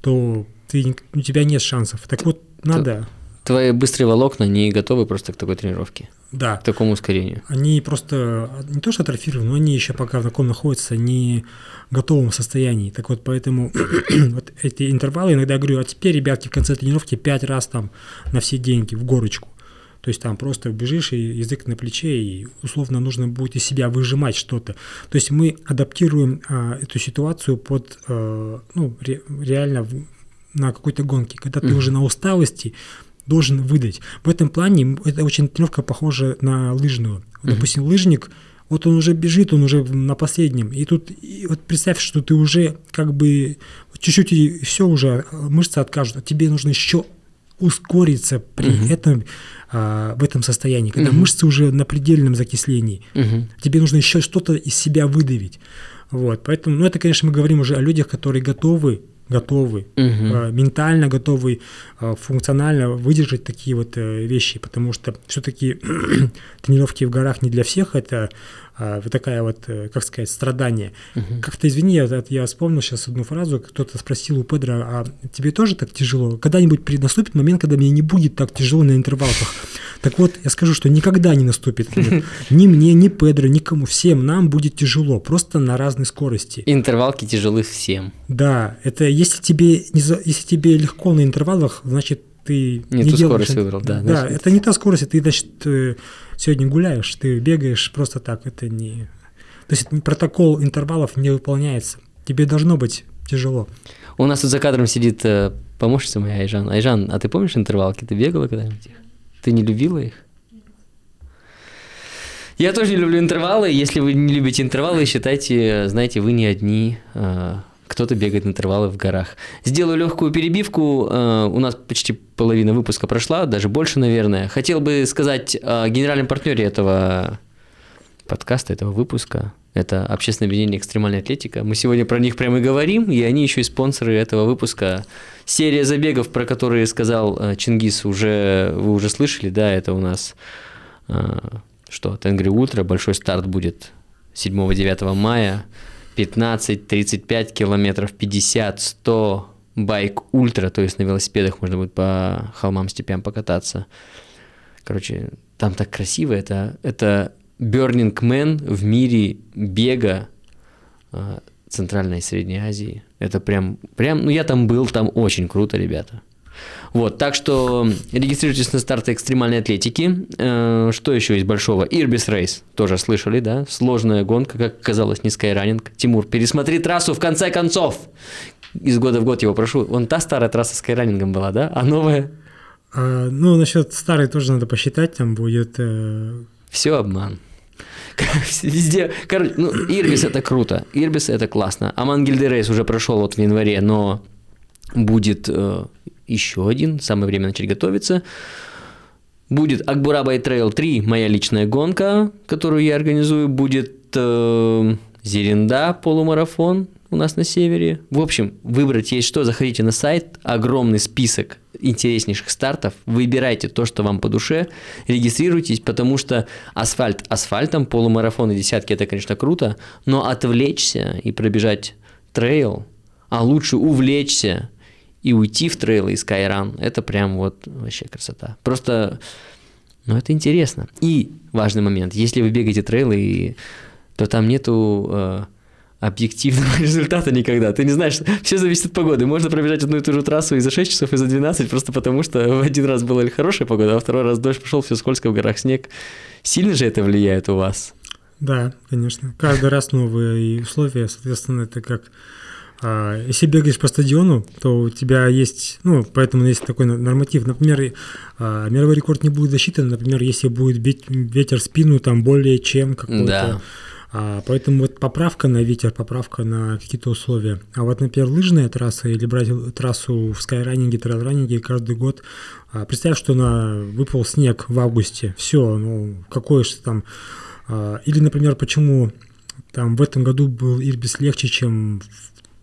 то ты, у тебя нет шансов. Так вот, надо, Твои быстрые волокна не готовы просто к такой тренировке, да, к такому ускорению. они просто не то что атрофированы, но они еще пока в таком находятся не готовом состоянии. Так вот, поэтому [clears throat] вот эти интервалы иногда я говорю, а теперь, ребятки, в конце тренировки пять раз там на все деньги в горочку. То есть там просто бежишь, и язык на плече, и условно нужно будет из себя выжимать что-то. То есть мы адаптируем а, эту ситуацию под, э, ну, ре- реально в- на какой-то гонке, когда ты Мгм. уже на усталости должен выдать. В этом плане это очень тренировка похожа на лыжную. Мгм. Допустим, лыжник, вот он уже бежит, он уже на последнем. И тут и вот представь, что ты уже как бы чуть-чуть и все уже, а, мышцы откажут, а тебе нужно еще ускориться при Мгм. этом, а, в этом состоянии, когда Мгм. мышцы уже на предельном закислении. Мгм. Тебе нужно еще что-то из себя выдавить. Вот, поэтому, ну это, конечно, мы говорим уже о людях, которые готовы готовы, Мгм. ментально готовы, э, функционально выдержать такие вот э, вещи, потому что все-таки [clears throat] тренировки в горах не для всех, это э, вот такая вот, э, как сказать, страдание. Мгм. Как-то извини, я, я вспомнил сейчас одну фразу, кто-то спросил у Педро, а тебе тоже так тяжело? Когда-нибудь наступит момент, когда мне не будет так тяжело на интервалах? Так вот, я скажу, что никогда не наступит. [laughs] Ни мне, ни Педро, никому, всем нам будет тяжело, просто на разной скорости. Интервалки тяжелы всем. Да, это если тебе, не за- если тебе легко на интервалах, значит, ты Не ту делаешь скорость выбрал, да, Да, значит. это не та скорость, ты, значит, э, сегодня гуляешь, ты бегаешь просто так, это не... То есть протокол интервалов не выполняется. Тебе должно быть тяжело. У нас тут за кадром сидит э, помощница моя Айжан. Айжан, а ты помнишь интервалки? Ты бегала когда-нибудь их? Ты не любила их? Я тоже не люблю интервалы. Если вы не любите интервалы, считайте, знаете, вы не одни. э, Кто-то бегает на интервалы в горах. Сделаю легкую перебивку. э, У нас почти половина выпуска прошла, даже больше, наверное. Хотел бы сказать о генеральном партнере этого подкаста, этого выпуска. Это общественное объединение «Экстремальная атлетика». Мы сегодня про них прямо и говорим, и они еще и спонсоры этого выпуска. Серия забегов, про которые сказал э, Чингис, уже, вы уже слышали, да, это у нас э, что, Тенгри Ультра, большой старт будет 7-9 мая, 15-35 километров, 50-100 байк ультра, то есть на велосипедах можно будет по холмам, степям покататься. Короче, там так красиво, это, это Burning Man в мире бега э, Центральной и Средней Азии. Это прям, прям, ну я там был, там очень круто, ребята. Вот, так что регистрируйтесь на старты экстремальной атлетики. Э, что еще из большого? Ирбис Рейс, тоже слышали, да? Сложная гонка, как оказалось, не скайранинг. Тимур, пересмотри трассу в конце концов. Из года в год его прошу. Вон та старая трасса с скайранингом была, да? А новая? А, ну, насчет старой тоже надо посчитать, там будет... э, Все обман. [laughs] Везде, короче, ну, Ирбис это круто, Ирбис это классно. Аман Гильдерейс уже прошел вот в январе, но будет э, еще один, самое время начать готовиться. Будет Акбурабай Trail 3, моя личная гонка, которую я организую. Будет э, Зеренда. Полумарафон у нас на севере. В общем, выбрать есть что, заходите на сайт, огромный список интереснейших стартов, выбирайте то, что вам по душе, регистрируйтесь, потому что асфальт асфальтом, полумарафоны, десятки, это, конечно, круто, но отвлечься и пробежать трейл, а лучше увлечься и уйти в трейл и скайран, это прям вот вообще красота. Просто, ну, это интересно. И важный момент, если вы бегаете трейлы, то там нету э, объективного [laughs] результата никогда. Ты не знаешь, все зависит от погоды. Можно пробежать одну и ту же трассу и за 6 часов, и за 12, просто потому что в один раз была хорошая погода, а второй раз дождь пошел, все скользко в горах, снег. Сильно же это влияет у вас? Да, конечно. Каждый раз новые условия, соответственно, это как... а, Если бегаешь по стадиону, то у тебя есть, ну, поэтому есть такой норматив. Например, а, мировой рекорд не будет засчитан, например, если будет бить ветер в спину, там более чем какой-то. Да. А, поэтому вот поправка на ветер, поправка на какие-то условия. А вот, например, лыжная трасса или брать трассу в скайранинге, трейлранинге каждый год, а, представь, что на выпал снег в августе, все, ну, какой же там... а, Или, например, почему там в этом году был Ирбис легче, чем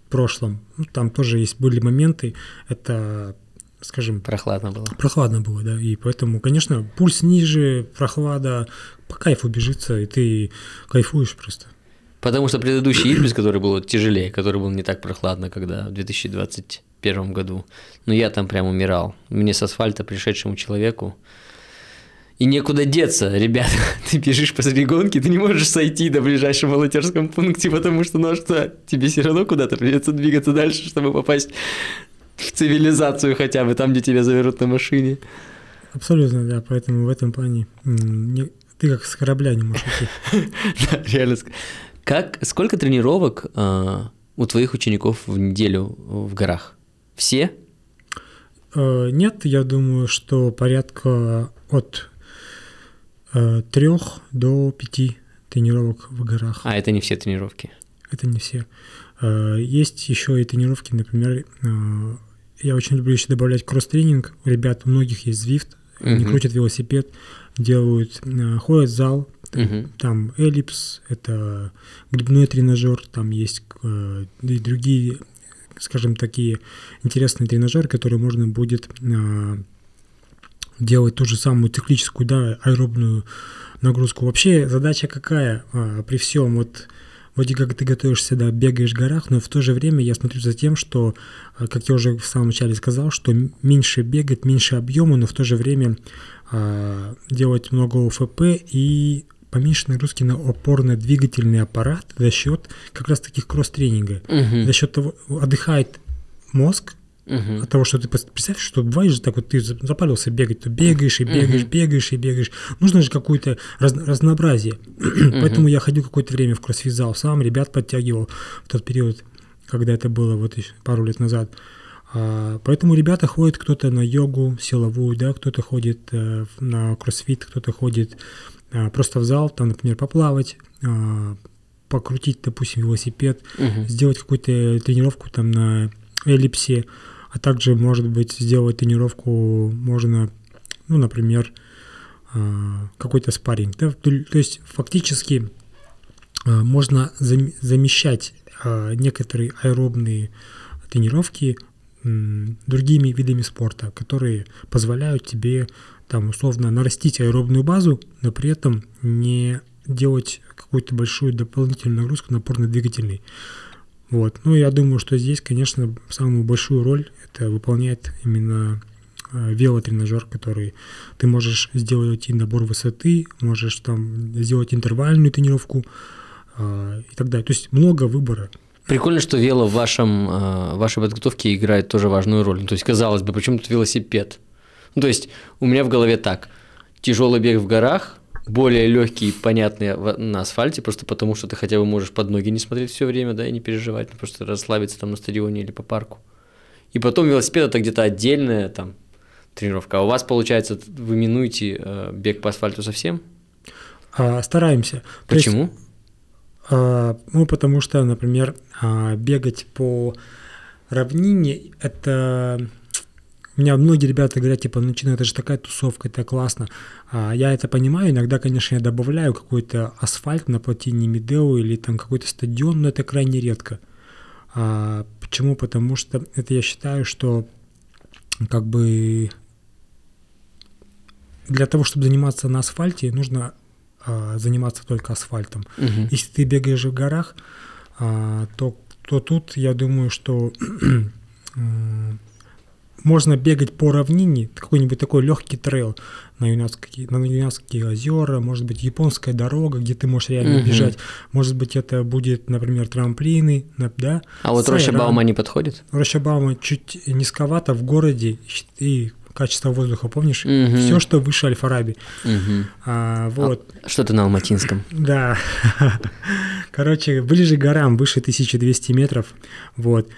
прошлом. Ну, там тоже есть были моменты, это, скажем, Прохладно было. прохладно было, да, и поэтому, конечно, пульс ниже, прохлада, по кайфу бежится, и ты кайфуешь просто. Потому что предыдущий Ирбис, который был тяжелее, который был не так прохладно, когда в 2021 году, но я там прям умирал. Мне с асфальта пришедшему человеку и некуда деться, ребята. [laughs] Ты бежишь посреди гонки, ты не можешь сойти до ближайшего волонтерском пункте, потому что, ну а что, тебе все равно куда-то придется двигаться дальше, чтобы попасть в цивилизацию хотя бы, там, где тебя заберут на машине. Абсолютно, да, поэтому в этом плане не- ты как с корабля не можешь идти. [laughs] Да, реально. Как, сколько тренировок а, у твоих учеников в неделю в горах? Все? Э, Нет, я думаю, что порядка от трех до пяти тренировок в горах. А, это не все тренировки. Это не все. Э, Есть еще и тренировки, например, э, я очень люблю еще добавлять кросс-тренинг. У ребят у многих есть Zwift, они Мгм. крутят велосипед, делают, э, ходят в зал, Мгм. там эллипс, это грибной тренажер, там есть э, и другие скажем, такие интересные тренажеры, которые можно будет делать ту же самую циклическую, да, аэробную нагрузку. Вообще задача какая а, при всем вот вроде как ты готовишься, да, бегаешь в горах, но в то же время я смотрю за тем, что, а, как я уже в самом начале сказал, что меньше бегать, меньше объема, но в то же время а, делать много ОФП и поменьше нагрузки на опорно-двигательный аппарат за счет как раз таких кросс-тренинга. Мгм. За счет того, отдыхает мозг, Мгм. от того, что ты представь, что бывает же так вот ты за- запалился бегать, то бегаешь и бегаешь, Мгм. бегаешь и бегаешь. Нужно же какое-то раз- разнообразие. [clears throat] Поэтому я ходил какое-то время в кроссфит-зал сам, ребят подтягивал в тот период, когда это было вот еще пару лет назад. А, Поэтому ребята ходят кто-то на йогу силовую, да, кто-то ходит э, на кроссфит, кто-то ходит а, просто в зал, там, например, поплавать, а, покрутить, допустим, велосипед, Мгм. сделать какую-то тренировку там на эллипсе, а также, может быть, сделать тренировку можно, ну, например, а, какой-то спарринг. да. То есть фактически а, можно зам- замещать а, некоторые аэробные тренировки другими видами спорта, которые позволяют тебе там условно нарастить аэробную базу, но при этом не делать какую-то большую дополнительную нагрузку на опорно-двигательный. Вот. Ну, я думаю, что здесь, конечно, самую большую роль это выполняет именно э, велотренажер, который ты можешь сделать и набор высоты, можешь там сделать интервальную тренировку э, и так далее. То есть много выбора. Прикольно, что вело в вашем, э, вашей подготовке играет тоже важную роль. Ну, то есть, казалось бы, почему тут велосипед? Ну, то есть, у меня в голове так. Тяжелый бег в горах, более легкий, понятный в- на асфальте, просто потому что ты хотя бы можешь под ноги не смотреть все время, да, и не переживать, ну, просто расслабиться там на стадионе или по парку. И потом велосипед это где-то отдельная там тренировка. А у вас, получается, вы минуете э, бег по асфальту совсем? А, стараемся. То есть, Почему? а, ну, потому что, например, а, бегать по равнине это меня многие ребята говорят, типа, ну, Чина, это же такая тусовка, это классно. А, я это понимаю, иногда, конечно, я добавляю какой-то асфальт на плотине Медео или там какой-то стадион, но это крайне редко. А, почему? Потому что это я считаю, что как бы для того, чтобы заниматься на асфальте, нужно а, заниматься только асфальтом. Мгм. Если ты бегаешь в горах, а, то, то тут я думаю, что м, [clears throat] можно бегать по равнине, какой-нибудь такой легкий трейл на Юнацкие, на Юнацкие озера, может быть, японская дорога, где ты можешь реально Мгм. бежать. Может быть, это будет, например, трамплины, да? А вот Сайран. Роща Баума не подходит? Рощабаума чуть низковато в городе, и качество воздуха, помнишь? Мгм. Все, что выше Альфараби. Мгм. А, вот. Что-то на Алматинском. [laughs] Да. Короче, ближе к горам, выше 1200 метров. Вот.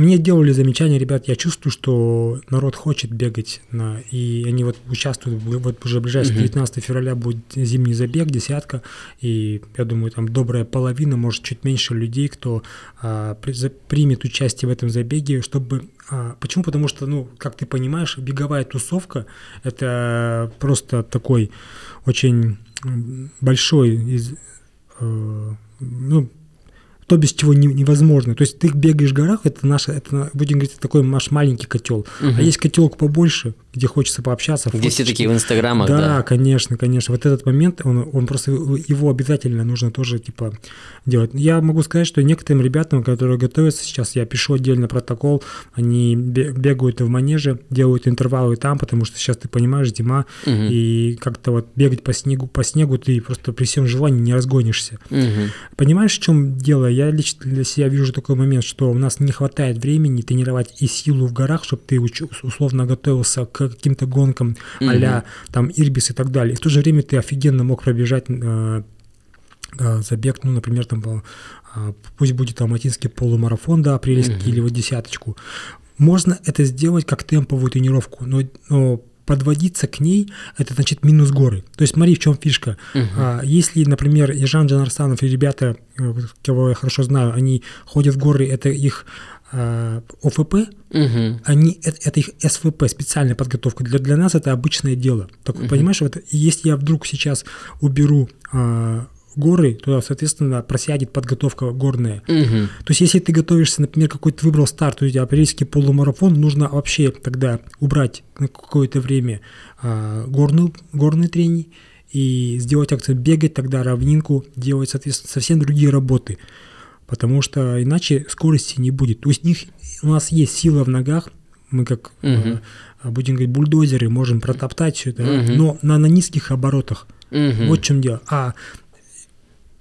Мне делали замечание, ребят, я чувствую, что народ хочет бегать, на, и они вот участвуют, вот уже ближайший Мгм. 19 февраля будет зимний забег, десятка, и я думаю, там добрая половина, может, чуть меньше людей, кто а, при- за- примет участие в этом забеге, чтобы... а, почему? Потому что, ну, как ты понимаешь, беговая тусовка – это просто такой очень большой из, э, ну, то, без чего не- невозможно. То есть ты бегаешь в горах, это наша, это, будем говорить, такой наш маленький котел. Мгм. А есть котелок побольше, где хочется пообщаться. Где все фоточки. такие в инстаграмах, да, да. конечно, конечно. Вот этот момент, он, он просто его обязательно нужно тоже типа делать. Я могу сказать, что некоторым ребятам, которые готовятся сейчас, я пишу отдельно протокол, они бе- бегают в манеже, делают интервалы там, потому что сейчас ты понимаешь, зима, Мгм. и как-то вот бегать по снегу, по снегу ты просто при всем желании не разгонишься. Мгм. Понимаешь, в чем дело? Я лично для себя вижу такой момент, что у нас не хватает времени тренировать и силу в горах, чтобы ты условно готовился к каким-то гонкам а там Ирбис и так далее. И в то же время ты офигенно мог пробежать э, э, забег, ну, например, там, э, пусть будет алматинский полумарафон, да, апрельский, Мгм. или вот десяточку. Можно это сделать как темповую тренировку, но, но подводиться к ней, это значит минус горы. То есть смотри, в чем фишка. А, если, например, Ежан Джанарстанов и ребята, э, кого я хорошо знаю, они ходят в горы, это их а, ОФП, Мгм. они, это, это их СВП, специальная подготовка. Для, для нас это обычное дело. Так, Мгм. Понимаешь, вот если я вдруг сейчас уберу а, горы, то, соответственно, просядет подготовка горная. Мгм. То есть, если ты готовишься, например, какой-то выбрал старт, у тебя апрельский полумарафон, нужно вообще тогда убрать на какое-то время а, горную, горный тренинг и сделать акцент бегать, тогда равнинку, делать, соответственно, совсем другие работы. Потому что иначе скорости не будет. То есть у них у нас есть сила в ногах, мы как, Мгм. э, будем говорить, бульдозеры можем протоптать все это, Мгм. но на, на низких оборотах. Мгм. Вот в чем дело. А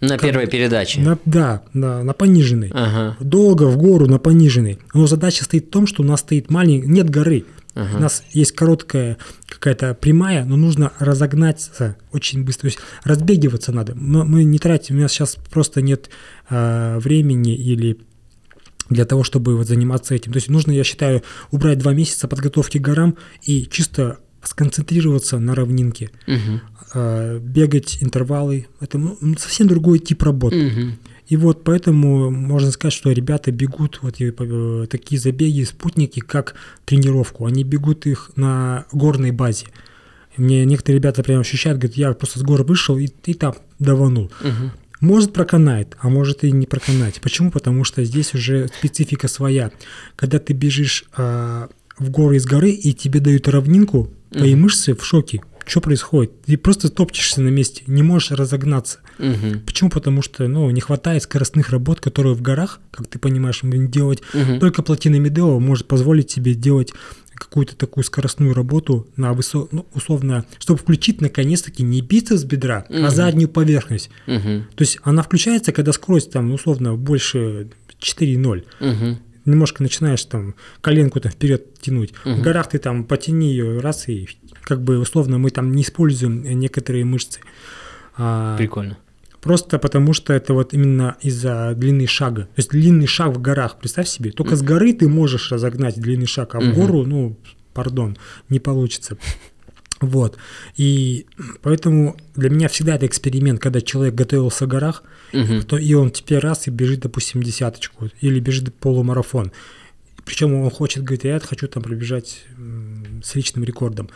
На первой передаче. на, да, на, на пониженной. Ага. долго в гору на пониженной. Но задача стоит в том, что у нас стоит маленький, нет горы. Ага. У нас есть короткая какая-то прямая, но нужно разогнаться очень быстро. То есть разбегиваться надо. Мы, мы не тратим, у нас сейчас просто нет а, времени или для того, чтобы вот заниматься этим. То есть нужно, я считаю, убрать два месяца подготовки к горам и чисто сконцентрироваться на равнинке. Мгм. А, бегать интервалы. Это ну, совсем другой тип работы. Мгм. И вот поэтому можно сказать, что ребята бегут вот и, э, такие забеги, спутники, как тренировку. Они бегут их на горной базе. Мне некоторые ребята прям ощущают, говорят, я просто с гор вышел и, и там даванул. Мгм. Может проканает, а может и не проканать. Почему? Потому что здесь уже специфика своя. Когда ты бежишь а, в горы из горы и тебе дают равнинку, твои Мгм. мышцы в шоке. Что происходит? Ты просто топчешься на месте, не можешь разогнаться. Мгм. Почему? Потому что ну, не хватает скоростных работ, которые в горах, как ты понимаешь, делать. Мгм. Только плотина Медео может позволить себе делать какую-то такую скоростную работу на высо... ну, условно, чтобы включить наконец-таки не бицепс бедра, а Мгм. заднюю поверхность. Мгм. То есть она включается, когда скорость там условно больше 4,0. Мгм. Немножко начинаешь там коленку там вперед тянуть. Мгм. В горах ты там потяни ее раз и как бы условно мы там не используем некоторые мышцы. А, Прикольно. Просто потому, что это вот именно из-за длины шага. То есть длинный шаг в горах, представь себе, только с горы ты можешь разогнать длинный шаг, а в Мгм. гору, ну, пардон, не получится. Вот. И поэтому для меня всегда это эксперимент, когда человек готовился в горах, Мгм. то и он теперь раз и бежит, допустим, десяточку или бежит полумарафон. Причем он хочет, говорит, я хочу там пробежать с личным рекордом.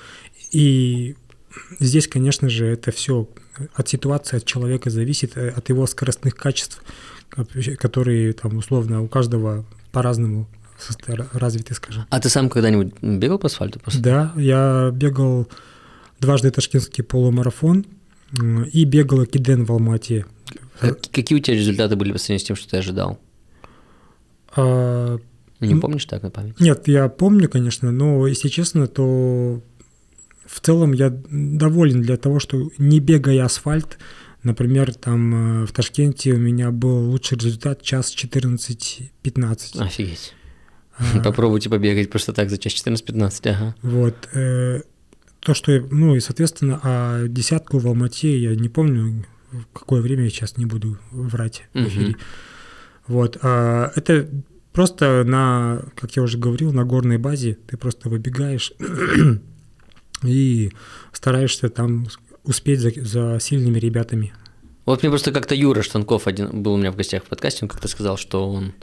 И здесь, конечно же, это все от ситуации, от человека зависит, э, от его скоростных качеств, ко- которые там условно у каждого по-разному состо- развиты, скажем. А ты сам когда-нибудь бегал по асфальту? после? Да, я бегал дважды ташкентский полумарафон и бегал Киден в Алмате. Как- какие у тебя результаты были по сравнению с тем, что ты ожидал? А, Не помнишь так на память? Нет, я помню, конечно, но если честно, то в целом я доволен для того, что не бегая асфальт, например, там э, в Ташкенте у меня был лучший результат час 14-15. Офигеть. Попробуйте побегать просто так за час 14-15, ага. Вот. э, То, что, я- ну и, соответственно, а десятку в Алмате я не помню, в какое время я сейчас не буду врать в эфире. Вот. а Это просто на, как я уже говорил, на горной базе ты просто выбегаешь [clears throat] и стараешься там успеть за, за сильными ребятами. Вот мне просто как-то Юра Штанков один был у меня в гостях в подкасте, он как-то сказал, что он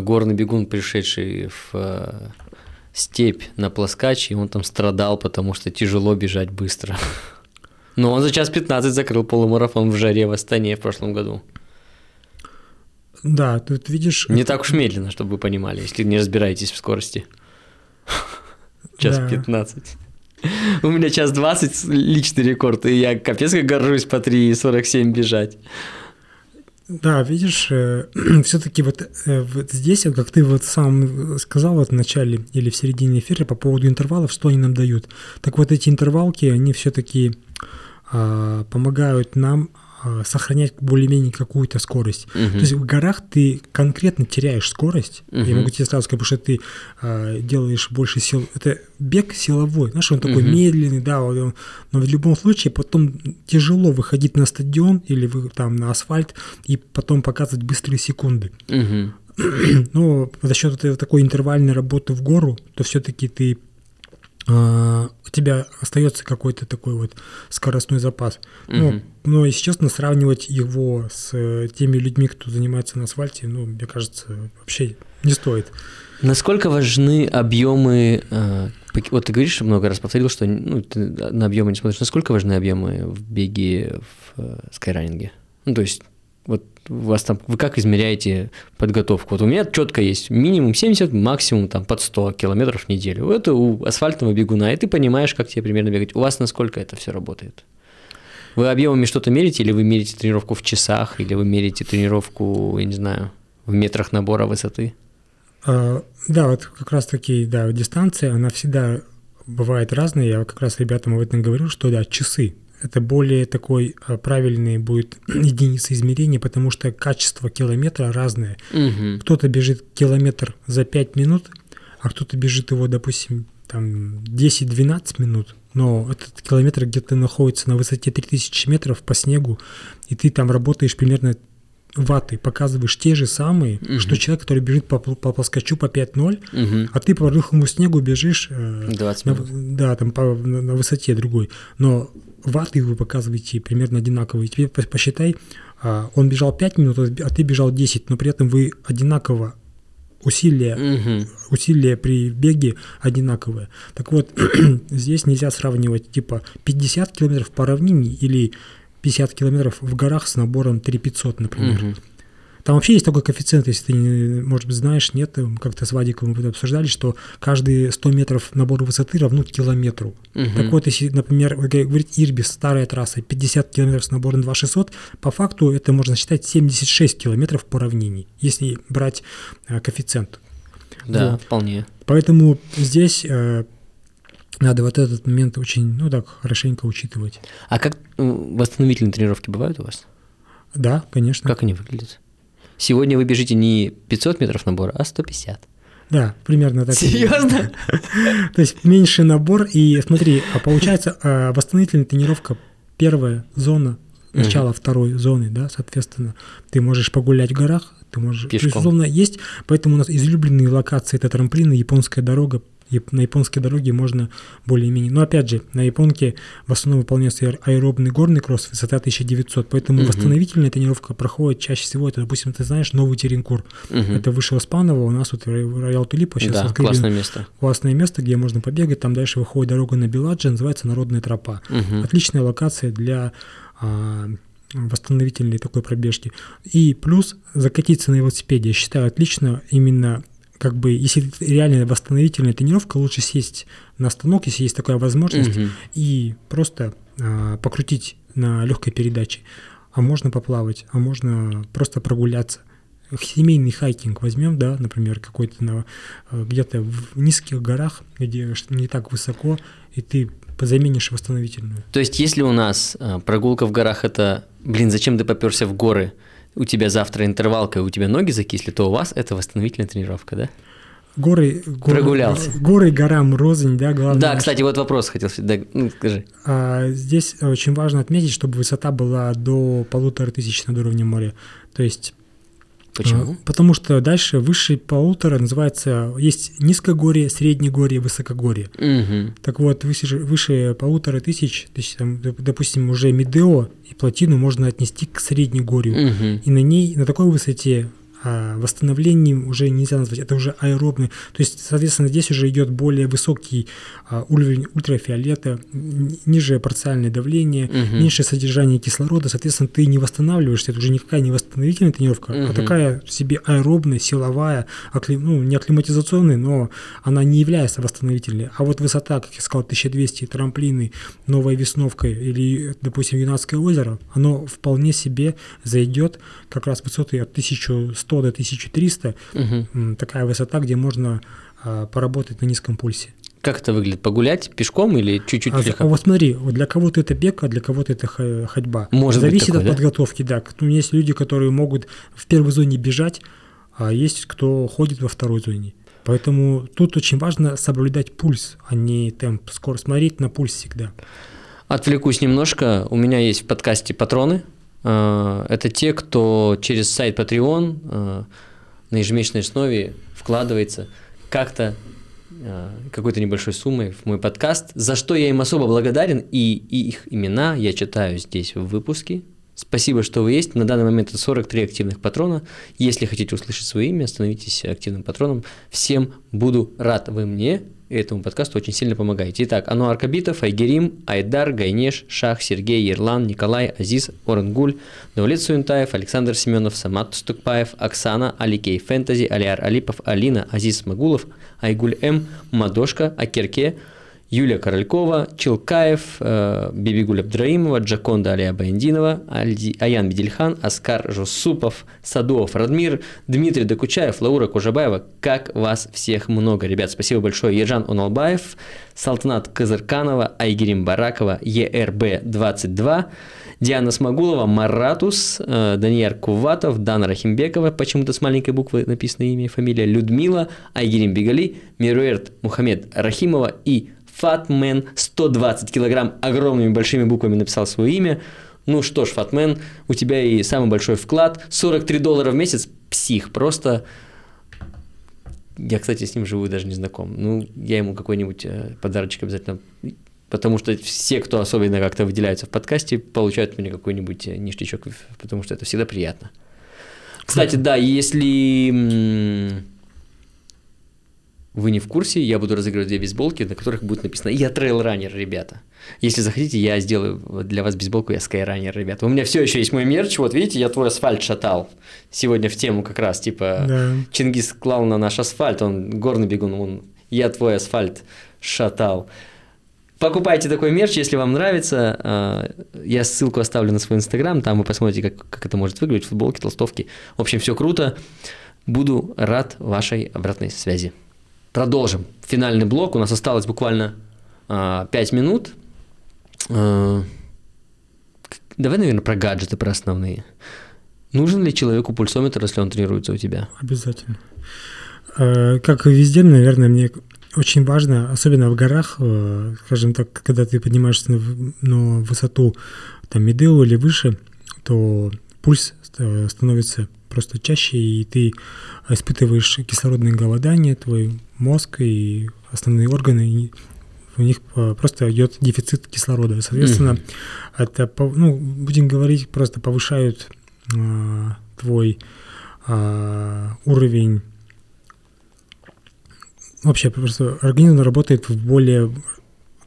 горный бегун, пришедший в э, степь на плоскач, и он там страдал, потому что тяжело бежать быстро. [laughs] Но он за час 15 закрыл полумарафон в жаре в Астане в прошлом году. Да, тут видишь... Не так уж медленно, чтобы вы понимали, если не разбираетесь в скорости. [laughs] Час Да. 15. У меня час 20 личный рекорд, и я капец как горжусь по 3.47 бежать. Да, видишь, [clears throat] все-таки вот, э, вот здесь, как ты вот сам сказал вот в начале или в середине эфира по поводу интервалов, что они нам дают. Так вот эти интервалки, они все-таки помогают нам а, сохранять более-менее какую-то скорость. Мгм. То есть в горах ты конкретно теряешь скорость. Я Мгм. могу тебе сразу сказать, потому что ты а, делаешь больше сил. Это бег силовой. Знаешь, он такой Мгм. медленный, да, он- но в любом случае потом тяжело выходить на стадион или вы, там на асфальт и потом показывать быстрые секунды. Мгм. [clears throat] Но за счет такой интервальной работы в гору, то все-таки ты а, у тебя остается какой-то такой вот скоростной запас. Ну, Мгм. но, если честно, сравнивать его с э, теми людьми, кто занимается на асфальте, ну, мне кажется, вообще не стоит. Насколько важны объемы? э, Вот ты говоришь, много раз повторил, что ну, ты на объемы не смотришь. Насколько важны объемы в беге в э, скайранинге? Ну, то есть, вот вас там, вы как измеряете подготовку? Вот у меня четко есть минимум 70, максимум там под 100 километров в неделю. Это у асфальтового бегуна, и ты понимаешь, как тебе примерно бегать. У вас насколько это все работает? Вы объемами что-то мерите, или вы мерите тренировку в часах, или вы мерите тренировку, я не знаю, в метрах набора высоты? А, да, вот как раз таки, да, дистанция, она всегда бывает разная. Я как раз ребятам об этом говорил, что да, часы это более такой а, правильный будет [clears throat] единица измерения, потому что качество километра разное. Угу. Кто-то бежит километр за 5 минут, а кто-то бежит его, допустим, там 10-12 минут но этот километр где-то находится на высоте 3000 метров по снегу, и ты там работаешь примерно ваты, показываешь те же самые, угу. что человек, который бежит по, по плоскочу по 5-0, угу. а ты по рыхлому снегу бежишь э, 20 на, да, там по, на, на высоте другой. Но ваты вы показываете примерно одинаковые. Тебе посчитай, а, он бежал 5 минут, а ты бежал 10, но при этом вы одинаково усилия, угу. усилия при беге одинаковые. Так вот, [clears throat] здесь нельзя сравнивать типа 50 километров по равнине или 50 километров в горах с набором 3500, например. Угу. Там вообще есть такой коэффициент, если ты, может быть, знаешь, нет, как-то с Вадиком мы обсуждали, что каждые 100 метров набор высоты равно километру. Угу. Так вот, если, например, говорит Ирбис, старая трасса, 50 километров с набором 2600, по факту это можно считать 76 километров по равнине, если брать э, коэффициент. Да, вот. вполне. Поэтому здесь э, надо вот этот момент очень, ну так, хорошенько учитывать. А как восстановительные тренировки бывают у вас? Да, конечно. Как они выглядят? Сегодня вы бежите не 500 метров набора, а 150. Да, примерно так. Серьезно? [laughs] То есть меньше набор, и смотри, а получается а, восстановительная тренировка первая зона, начало второй зоны, да, соответственно, ты можешь погулять в горах, ты можешь, Пешком. безусловно, есть, поэтому у нас излюбленные локации это трамплины, японская дорога, на японской дороге можно более-менее. Но опять же, на японке в основном выполняется аэробный горный кросс, высота 1900, поэтому Мгм. восстановительная тренировка проходит чаще всего, это, допустим, ты знаешь, Новый Теренкур. Мгм. Это выше Спанова, у нас вот Роял Тулипа, сейчас Да, открыли классное место. классное место, где можно побегать, там дальше выходит дорога на Беладжи, называется Народная тропа. Мгм. Отличная локация для а, восстановительной такой пробежки. И плюс закатиться на велосипеде, я считаю, отлично именно как бы, если реально восстановительная тренировка, лучше сесть на станок, если есть такая возможность, Мгм. и просто а, покрутить на легкой передаче. А можно поплавать, а можно просто прогуляться. Семейный хайкинг возьмем, да, например, какой-то на, э, где-то в низких горах, где не так высоко, и ты заменишь восстановительную. То есть, если у нас а, прогулка в горах это, блин, зачем ты поперся в горы? У тебя завтра интервалка, и у тебя ноги закисли, то у вас это восстановительная тренировка, да? Горы, горы, Прогулялся. горы, горам, рознь, да, главное. да, кстати, вот вопрос хотел, да, ну, скажи. А, здесь очень важно отметить, чтобы высота была до полутора тысяч над уровнем моря. То есть Почему? А, Потому что дальше выше полутора называется, есть низкогорье, среднегорье, высокогорье. Мгм. Так вот, выше, выше полутора тысяч, то есть, там, доп- допустим, уже Медео и плотину можно отнести к среднегорью. Мгм. И на ней, на такой высоте восстановлением уже нельзя назвать, это уже аэробный. То есть, соответственно, здесь уже идет более высокий а, уровень ультрафиолета, ниже парциальное давление, Мгм. меньше содержание кислорода, соответственно, ты не восстанавливаешься, это уже никакая не восстановительная тренировка, Мгм. а такая себе аэробная, силовая, акли- ну, не акклиматизационная, но она не является восстановительной. А вот высота, как я сказал, 1200, трамплины, новая весновка или, допустим, Юнацкое озеро, оно вполне себе зайдет как раз высоты от 1100 до 1300, Мгм. м, такая высота, где можно а, поработать на низком пульсе. Как это выглядит? Погулять пешком или чуть-чуть А, слегка? а вот смотри, для кого-то это бег, а для кого-то это ходьба. Может Зависит такое, от да? подготовки, да. Ну, Есть люди, которые могут в первой зоне бежать, а есть кто ходит во второй зоне. Поэтому тут очень важно соблюдать пульс, а не темп. Скоро смотреть на пульс всегда. Отвлекусь немножко. У меня есть в подкасте патроны. Э, Это те, кто через сайт Patreon э, на ежемесячной основе вкладывается как-то э, какой-то небольшой суммой в мой подкаст, за что я им особо благодарен, и, и их имена я читаю здесь в выпуске, Спасибо, что вы есть. На данный момент это 43 активных патрона. Если хотите услышать свое имя, становитесь активным патроном. Всем буду рад. Вы мне этому подкасту очень сильно помогаете. Итак, Ануар Аркабитов, Айгерим, Айдар, Гайнеш, Шах, Сергей, Ерлан, Николай, Азиз, Орангуль, Давлет Суентаев, Александр Семенов, Самат Стукпаев, Оксана, Аликей Фэнтези, Алиар Алипов, Алина, Азиз Магулов, Айгуль М, Мадошка, Акерке, Юлия Королькова, Чилкаев, э, Бибигуль Абдраимова, Джаконда Алия Баендинова, Аян Бедельхан, Оскар Жусупов, Садуов Радмир, Дмитрий Докучаев, Лаура Кужабаева. Как вас всех много, ребят. Спасибо большое. Ержан Уналбаев, Салтанат Казырканова, Айгерим Баракова, ЕРБ-22, Диана Смогулова, Маратус, э, Даниэр Куватов, Дана Рахимбекова, почему-то с маленькой буквы написано имя и фамилия, Людмила, Айгерим Бегали, Мируэрт Мухаммед Рахимова и Фатмен 120 килограмм огромными большими буквами написал свое имя. Ну что ж, Фатмен, у тебя и самый большой вклад. 43 доллара в месяц. Псих. Просто... Я, кстати, с ним живу даже не знаком. Ну, я ему какой-нибудь э, подарочек обязательно... Потому что все, кто особенно как-то выделяются в подкасте, получают от меня какой-нибудь э, ништячок, потому что это всегда приятно. Кстати, да, если вы не в курсе, я буду разыгрывать две бейсболки, на которых будет написано «Я трейл-раннер, ребята». Если захотите, я сделаю для вас бейсболку «Я скайраннер, ребята». У меня все еще есть мой мерч, вот видите, я твой асфальт шатал. Сегодня в тему как раз, типа, да. Чингис клал на наш асфальт, он горный бегун, он «Я твой асфальт шатал». Покупайте такой мерч, если вам нравится. А, я ссылку оставлю на свой инстаграм, там вы посмотрите, как, как это может выглядеть, футболки, толстовки. В общем, все круто. Буду рад вашей обратной связи. Продолжим. Финальный блок. У нас осталось буквально а, 5 минут. А, давай, наверное, про гаджеты, про основные. Нужен ли человеку пульсометр, если он тренируется у тебя? Обязательно. А, как и везде, наверное, мне очень важно, особенно в горах, э, скажем так, когда ты поднимаешься на, на высоту там Медео или выше, то пульс э, становится просто чаще, и ты испытываешь кислородное голодание, твой мозг и основные органы, у них э, просто идет дефицит кислорода. Соответственно, mm-hmm. это, ну, будем говорить, просто повышают э, твой э, уровень вообще просто организм работает в более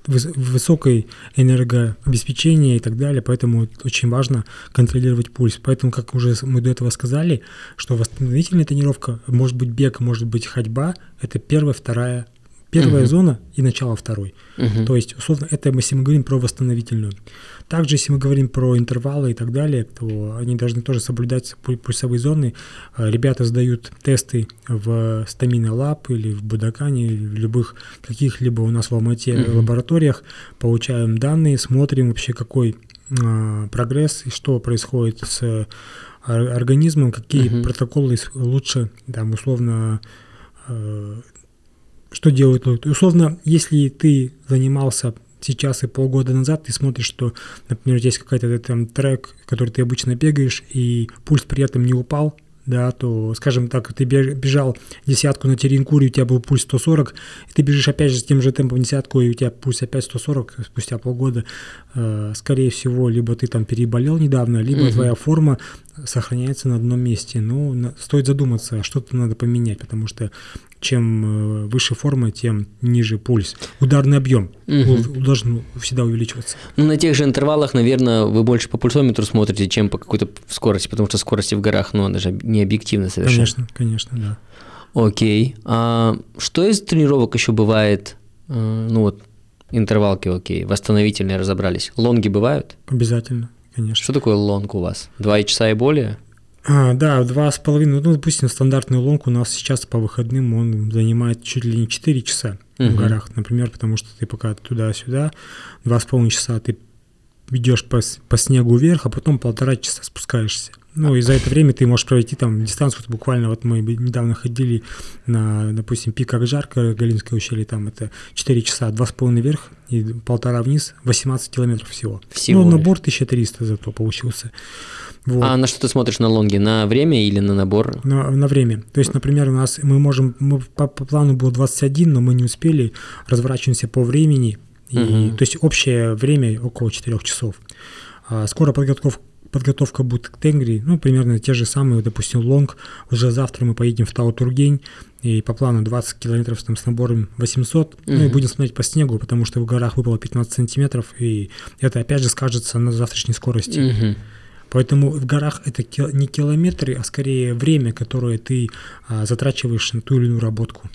высокой энергообеспечении и так далее, поэтому очень важно контролировать пульс. Поэтому, как уже мы до этого сказали, что восстановительная тренировка, может быть бег, может быть ходьба, это первая, вторая Первая угу. зона и начало второй. Угу. То есть, условно, это если мы говорим про восстановительную. Также, если мы говорим про интервалы и так далее, то они должны тоже соблюдать пульсовые зоны. А, ребята сдают тесты в Стамина Лаб или в Будакане, или в любых каких-либо у нас в Алмате угу. лабораториях, получаем данные, смотрим вообще какой э, прогресс и что происходит с организмом, какие угу. протоколы лучше, там, условно, э, что делают люди? Условно, если ты занимался сейчас и полгода назад, ты смотришь, что, например, есть какой-то там трек, который ты обычно бегаешь, и пульс при этом не упал, да, то, скажем так, ты бежал десятку на Теренкуре, у тебя был пульс 140, и ты бежишь опять же с тем же темпом десятку, и у тебя пульс опять 140 спустя полгода, э, скорее всего, либо ты там переболел недавно, либо угу. твоя форма сохраняется на одном месте. Ну, на, стоит задуматься, что-то надо поменять, потому что чем э, выше форма, тем ниже пульс. Ударный объем угу. должен всегда увеличиваться. Ну, на тех же интервалах, наверное, вы больше по пульсометру смотрите, чем по какой-то скорости, потому что скорости в горах, ну, она же не объективна совершенно. Конечно, конечно, да. Окей. А что из тренировок еще бывает? Э, ну вот, интервалки, окей, восстановительные разобрались. Long и бывают? Обязательно, конечно. Что такое long у вас? Два часа и более? А, да, два с половиной. Ну, допустим, стандартный long у нас сейчас по выходным он занимает чуть ли не 4 часа угу. в горах, например, потому что ты пока туда-сюда, два с половиной часа ты идешь по, по снегу вверх, а потом полтора часа спускаешься. Ну, и за это время ты можешь пройти там дистанцию, вот буквально вот мы недавно ходили на, допустим, пик Акжарка, Галинское ущелье, там это 4 часа, 2,5 вверх и полтора вниз, 18 километров всего. всего ну, набор 1300 зато получился. Вот. А на что ты смотришь на лонге? На время или на набор? На, на время. То есть, например, у нас мы можем, мы, по, по плану было 21, но мы не успели, разворачиваемся по времени, и, угу. то есть общее время около 4 часов. А скоро подготовка подготовка будет к Тенгри, ну, примерно те же самые, допустим, лонг. Уже завтра мы поедем в Таутургень, и по плану 20 километров там, с набором 800. Угу. Ну и будем смотреть по снегу, потому что в горах выпало 15 сантиметров, и это опять же скажется на завтрашней скорости. Мгм. Поэтому в горах это не километры, а скорее время, которое ты а, затрачиваешь на ту или иную работку.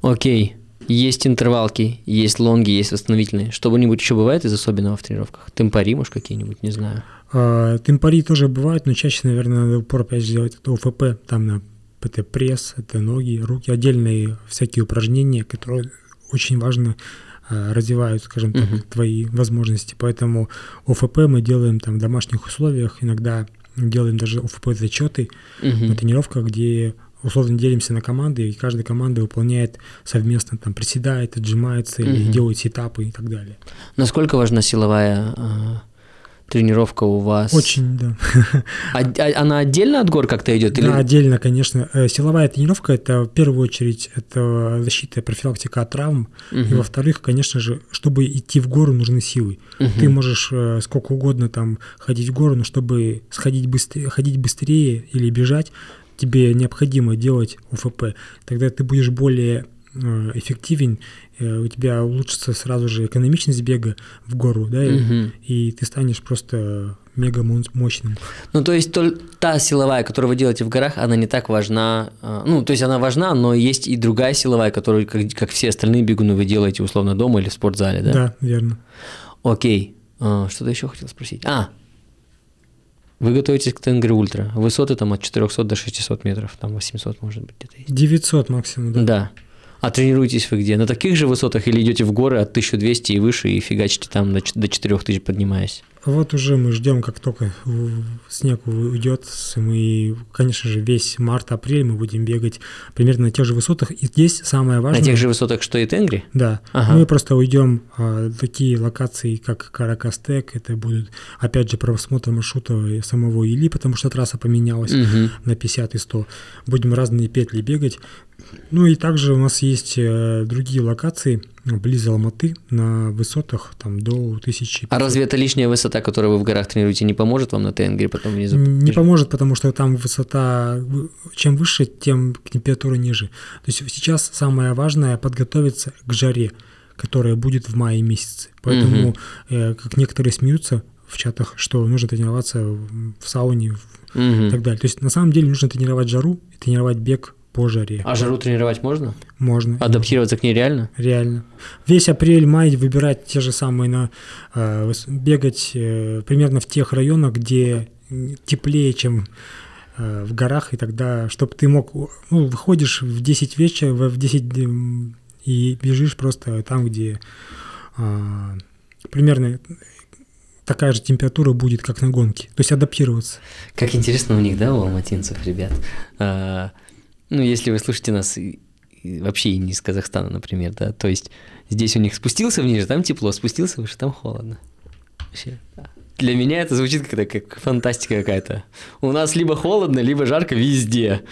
Окей. Есть интервалки, есть лонги, есть восстановительные. Что-нибудь еще бывает из особенного в тренировках? Темпари, может, какие-нибудь, не знаю. А, Темпари тоже бывают, но чаще, наверное, надо упор опять же делать это ОФП, там на это пресс, это ноги, руки, отдельные всякие упражнения, которые очень важно а, развивают, скажем так, Мгм. твои возможности. Поэтому ОФП мы делаем там в домашних условиях, иногда делаем даже ОФП зачеты Мгм. на тренировках, где условно делимся на команды, и каждая команда выполняет совместно, там, приседает, отжимается или Мгм. делает сетапы и так далее. Насколько важна силовая а, тренировка у вас? Очень, да. [laughs] А- а- она отдельно от гор как-то идет? Да, отдельно, конечно. Э, Силовая тренировка – это в первую очередь это защита и профилактика от травм. И во-вторых, конечно же, чтобы идти в гору, нужны силы. Ты можешь э, сколько угодно там ходить в гору, но чтобы сходить быстрее, ходить быстрее или бежать, тебе необходимо делать ОФП. Тогда ты будешь более э, эффективен, у тебя улучшится сразу же экономичность бега в гору, да, и, Мгм. и ты станешь просто мега мощным. Ну, то есть толь- та силовая, которую вы делаете в горах, она не так важна. а, Ну, то есть она важна, но есть и другая силовая, которую, как, как все остальные бегуны, вы делаете условно дома или в спортзале, да? Да, верно. Окей. А, Что-то еще хотел спросить. А, вы готовитесь к Тенгри Ультра. Высоты там от 400 до 600 метров, там 800 может быть где-то есть. 900 максимум, да. Да. А тренируетесь вы где? На таких же высотах или идете в горы от 1200 и выше и фигачите там до ч- до 4000 поднимаясь? Вот уже мы ждем, как только снег уйдет, мы, конечно же, весь март-апрель мы будем бегать примерно на тех же высотах. И здесь самое важное... На тех же высотах, что и Тенгри? Да, Ага. мы просто уйдем а, такие локации, как Каракастек, это будет, опять же, просмотр маршрута самого Или, потому что трасса поменялась Мгм. на 50 и 100. Будем разные петли бегать. Ну и также у нас есть э, другие локации близ Алматы на высотах там до 1000. А разве эта лишняя высота, которую вы в горах тренируете, не поможет вам на Тенгри потом внизу? Не поможет, потому что там высота, вы- чем выше, тем температура ниже. То есть сейчас самое важное подготовиться к жаре, которая будет в мае месяце. Поэтому, э, как некоторые смеются в чатах, что нужно тренироваться в сауне Мгм. и так далее. То есть на самом деле нужно тренировать жару и тренировать бег по жаре. А жару тренировать можно? Можно. Адаптироваться к ней реально? Реально. Весь апрель, май выбирать те же самые, на, э, бегать э, примерно в тех районах, где теплее, чем э, в горах, и тогда, чтобы ты мог, ну, выходишь в 10 вечера, в в 10 м, и бежишь просто там, где а, примерно такая же температура будет, как на гонке. То есть адаптироваться. Как интересно у них, да, у алматинцев, ребят. А, ну, если вы слушаете нас вообще не из Казахстана, например, да, то есть здесь у них спустился вниз, там тепло, спустился выше, там холодно. Вообще, да. Для меня это звучит как, как фантастика какая-то. У нас либо холодно, либо жарко везде.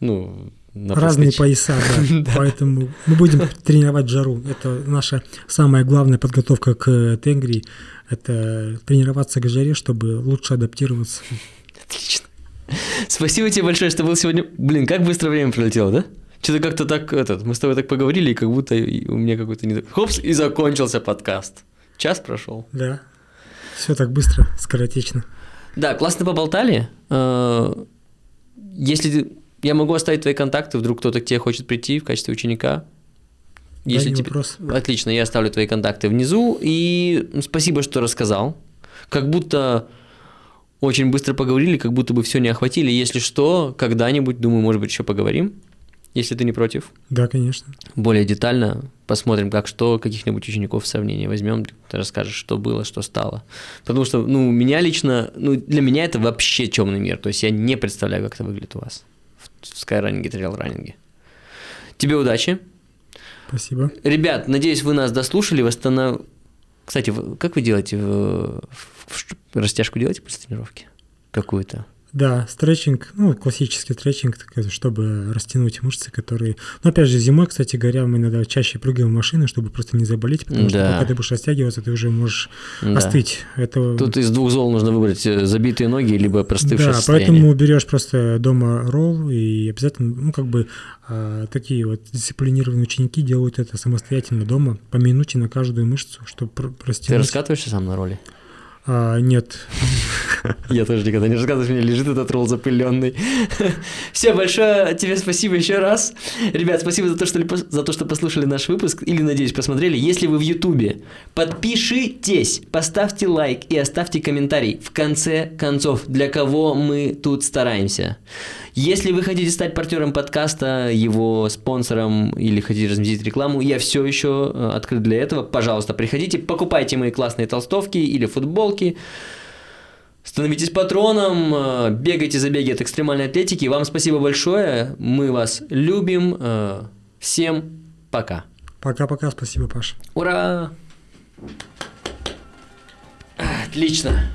Ну, на Разные пояса, [laughs] да. Поэтому мы будем тренировать жару. Это наша самая главная подготовка к Тенгри. Это тренироваться к жаре, чтобы лучше адаптироваться. Отлично. Спасибо тебе большое, что был сегодня. Блин, как быстро время пролетело, да? Что-то как-то так, этот, мы с тобой так поговорили, и как будто у меня какой-то не... Хопс, и закончился подкаст. Час прошел. Да. Все так быстро, скоротечно. Да, классно поболтали. Э, Если. Я могу оставить твои контакты, вдруг кто-то к тебе хочет прийти в качестве ученика. Да, не вопрос. Отлично, я оставлю твои контакты внизу. И спасибо, что рассказал. Как будто очень быстро поговорили, как будто бы все не охватили. Если что, когда-нибудь, думаю, может быть, еще поговорим, если ты не против. Да, конечно. Более детально посмотрим, как что, каких-нибудь учеников в сравнение возьмем, ты расскажешь, что было, что стало. Потому что, ну, меня лично, ну, для меня это вообще темный мир. То есть я не представляю, как это выглядит у вас в скайранинге, трейл-раннинге. Тебе удачи. Спасибо. Ребят, надеюсь, вы нас дослушали. Восстанов... Кстати, как вы делаете? растяжку делаете после тренировки? Какую-то? Да, стретчинг, ну, классический стретчинг, чтобы растянуть мышцы, которые... Ну, опять же, зимой, кстати говоря, мы иногда чаще прыгаем в машины, чтобы просто не заболеть, потому что Да. пока ты будешь растягиваться, ты уже можешь Да. остыть. Это... Тут из двух зол нужно выбрать э, забитые ноги, либо простывшее Да, состояние. поэтому берешь просто дома ролл и обязательно, ну, как бы а, такие вот дисциплинированные ученики делают это самостоятельно дома, по минуте на каждую мышцу, чтобы пр- Ты растянуть. раскатываешься сам на роли? А, нет, [laughs] Я тоже никогда не рассказываю, у меня лежит этот ролл запыленный. [laughs] Все, большое тебе спасибо еще раз. Ребят, спасибо за то, что, за то, что послушали наш выпуск или, надеюсь, посмотрели. Если вы в Ютубе, подпишитесь, поставьте лайк и оставьте комментарий. В конце концов, для кого мы тут стараемся. Если вы хотите стать партнером подкаста, его спонсором или хотите разместить рекламу, я все еще э, открыт для этого. Пожалуйста, приходите, покупайте мои классные толстовки или футболки. Становитесь патроном, э, бегайте забеги от экстремальной атлетики. Вам спасибо большое. Мы вас любим. Э, Всем пока. пока-пока, спасибо, Паша. Ура! Отлично.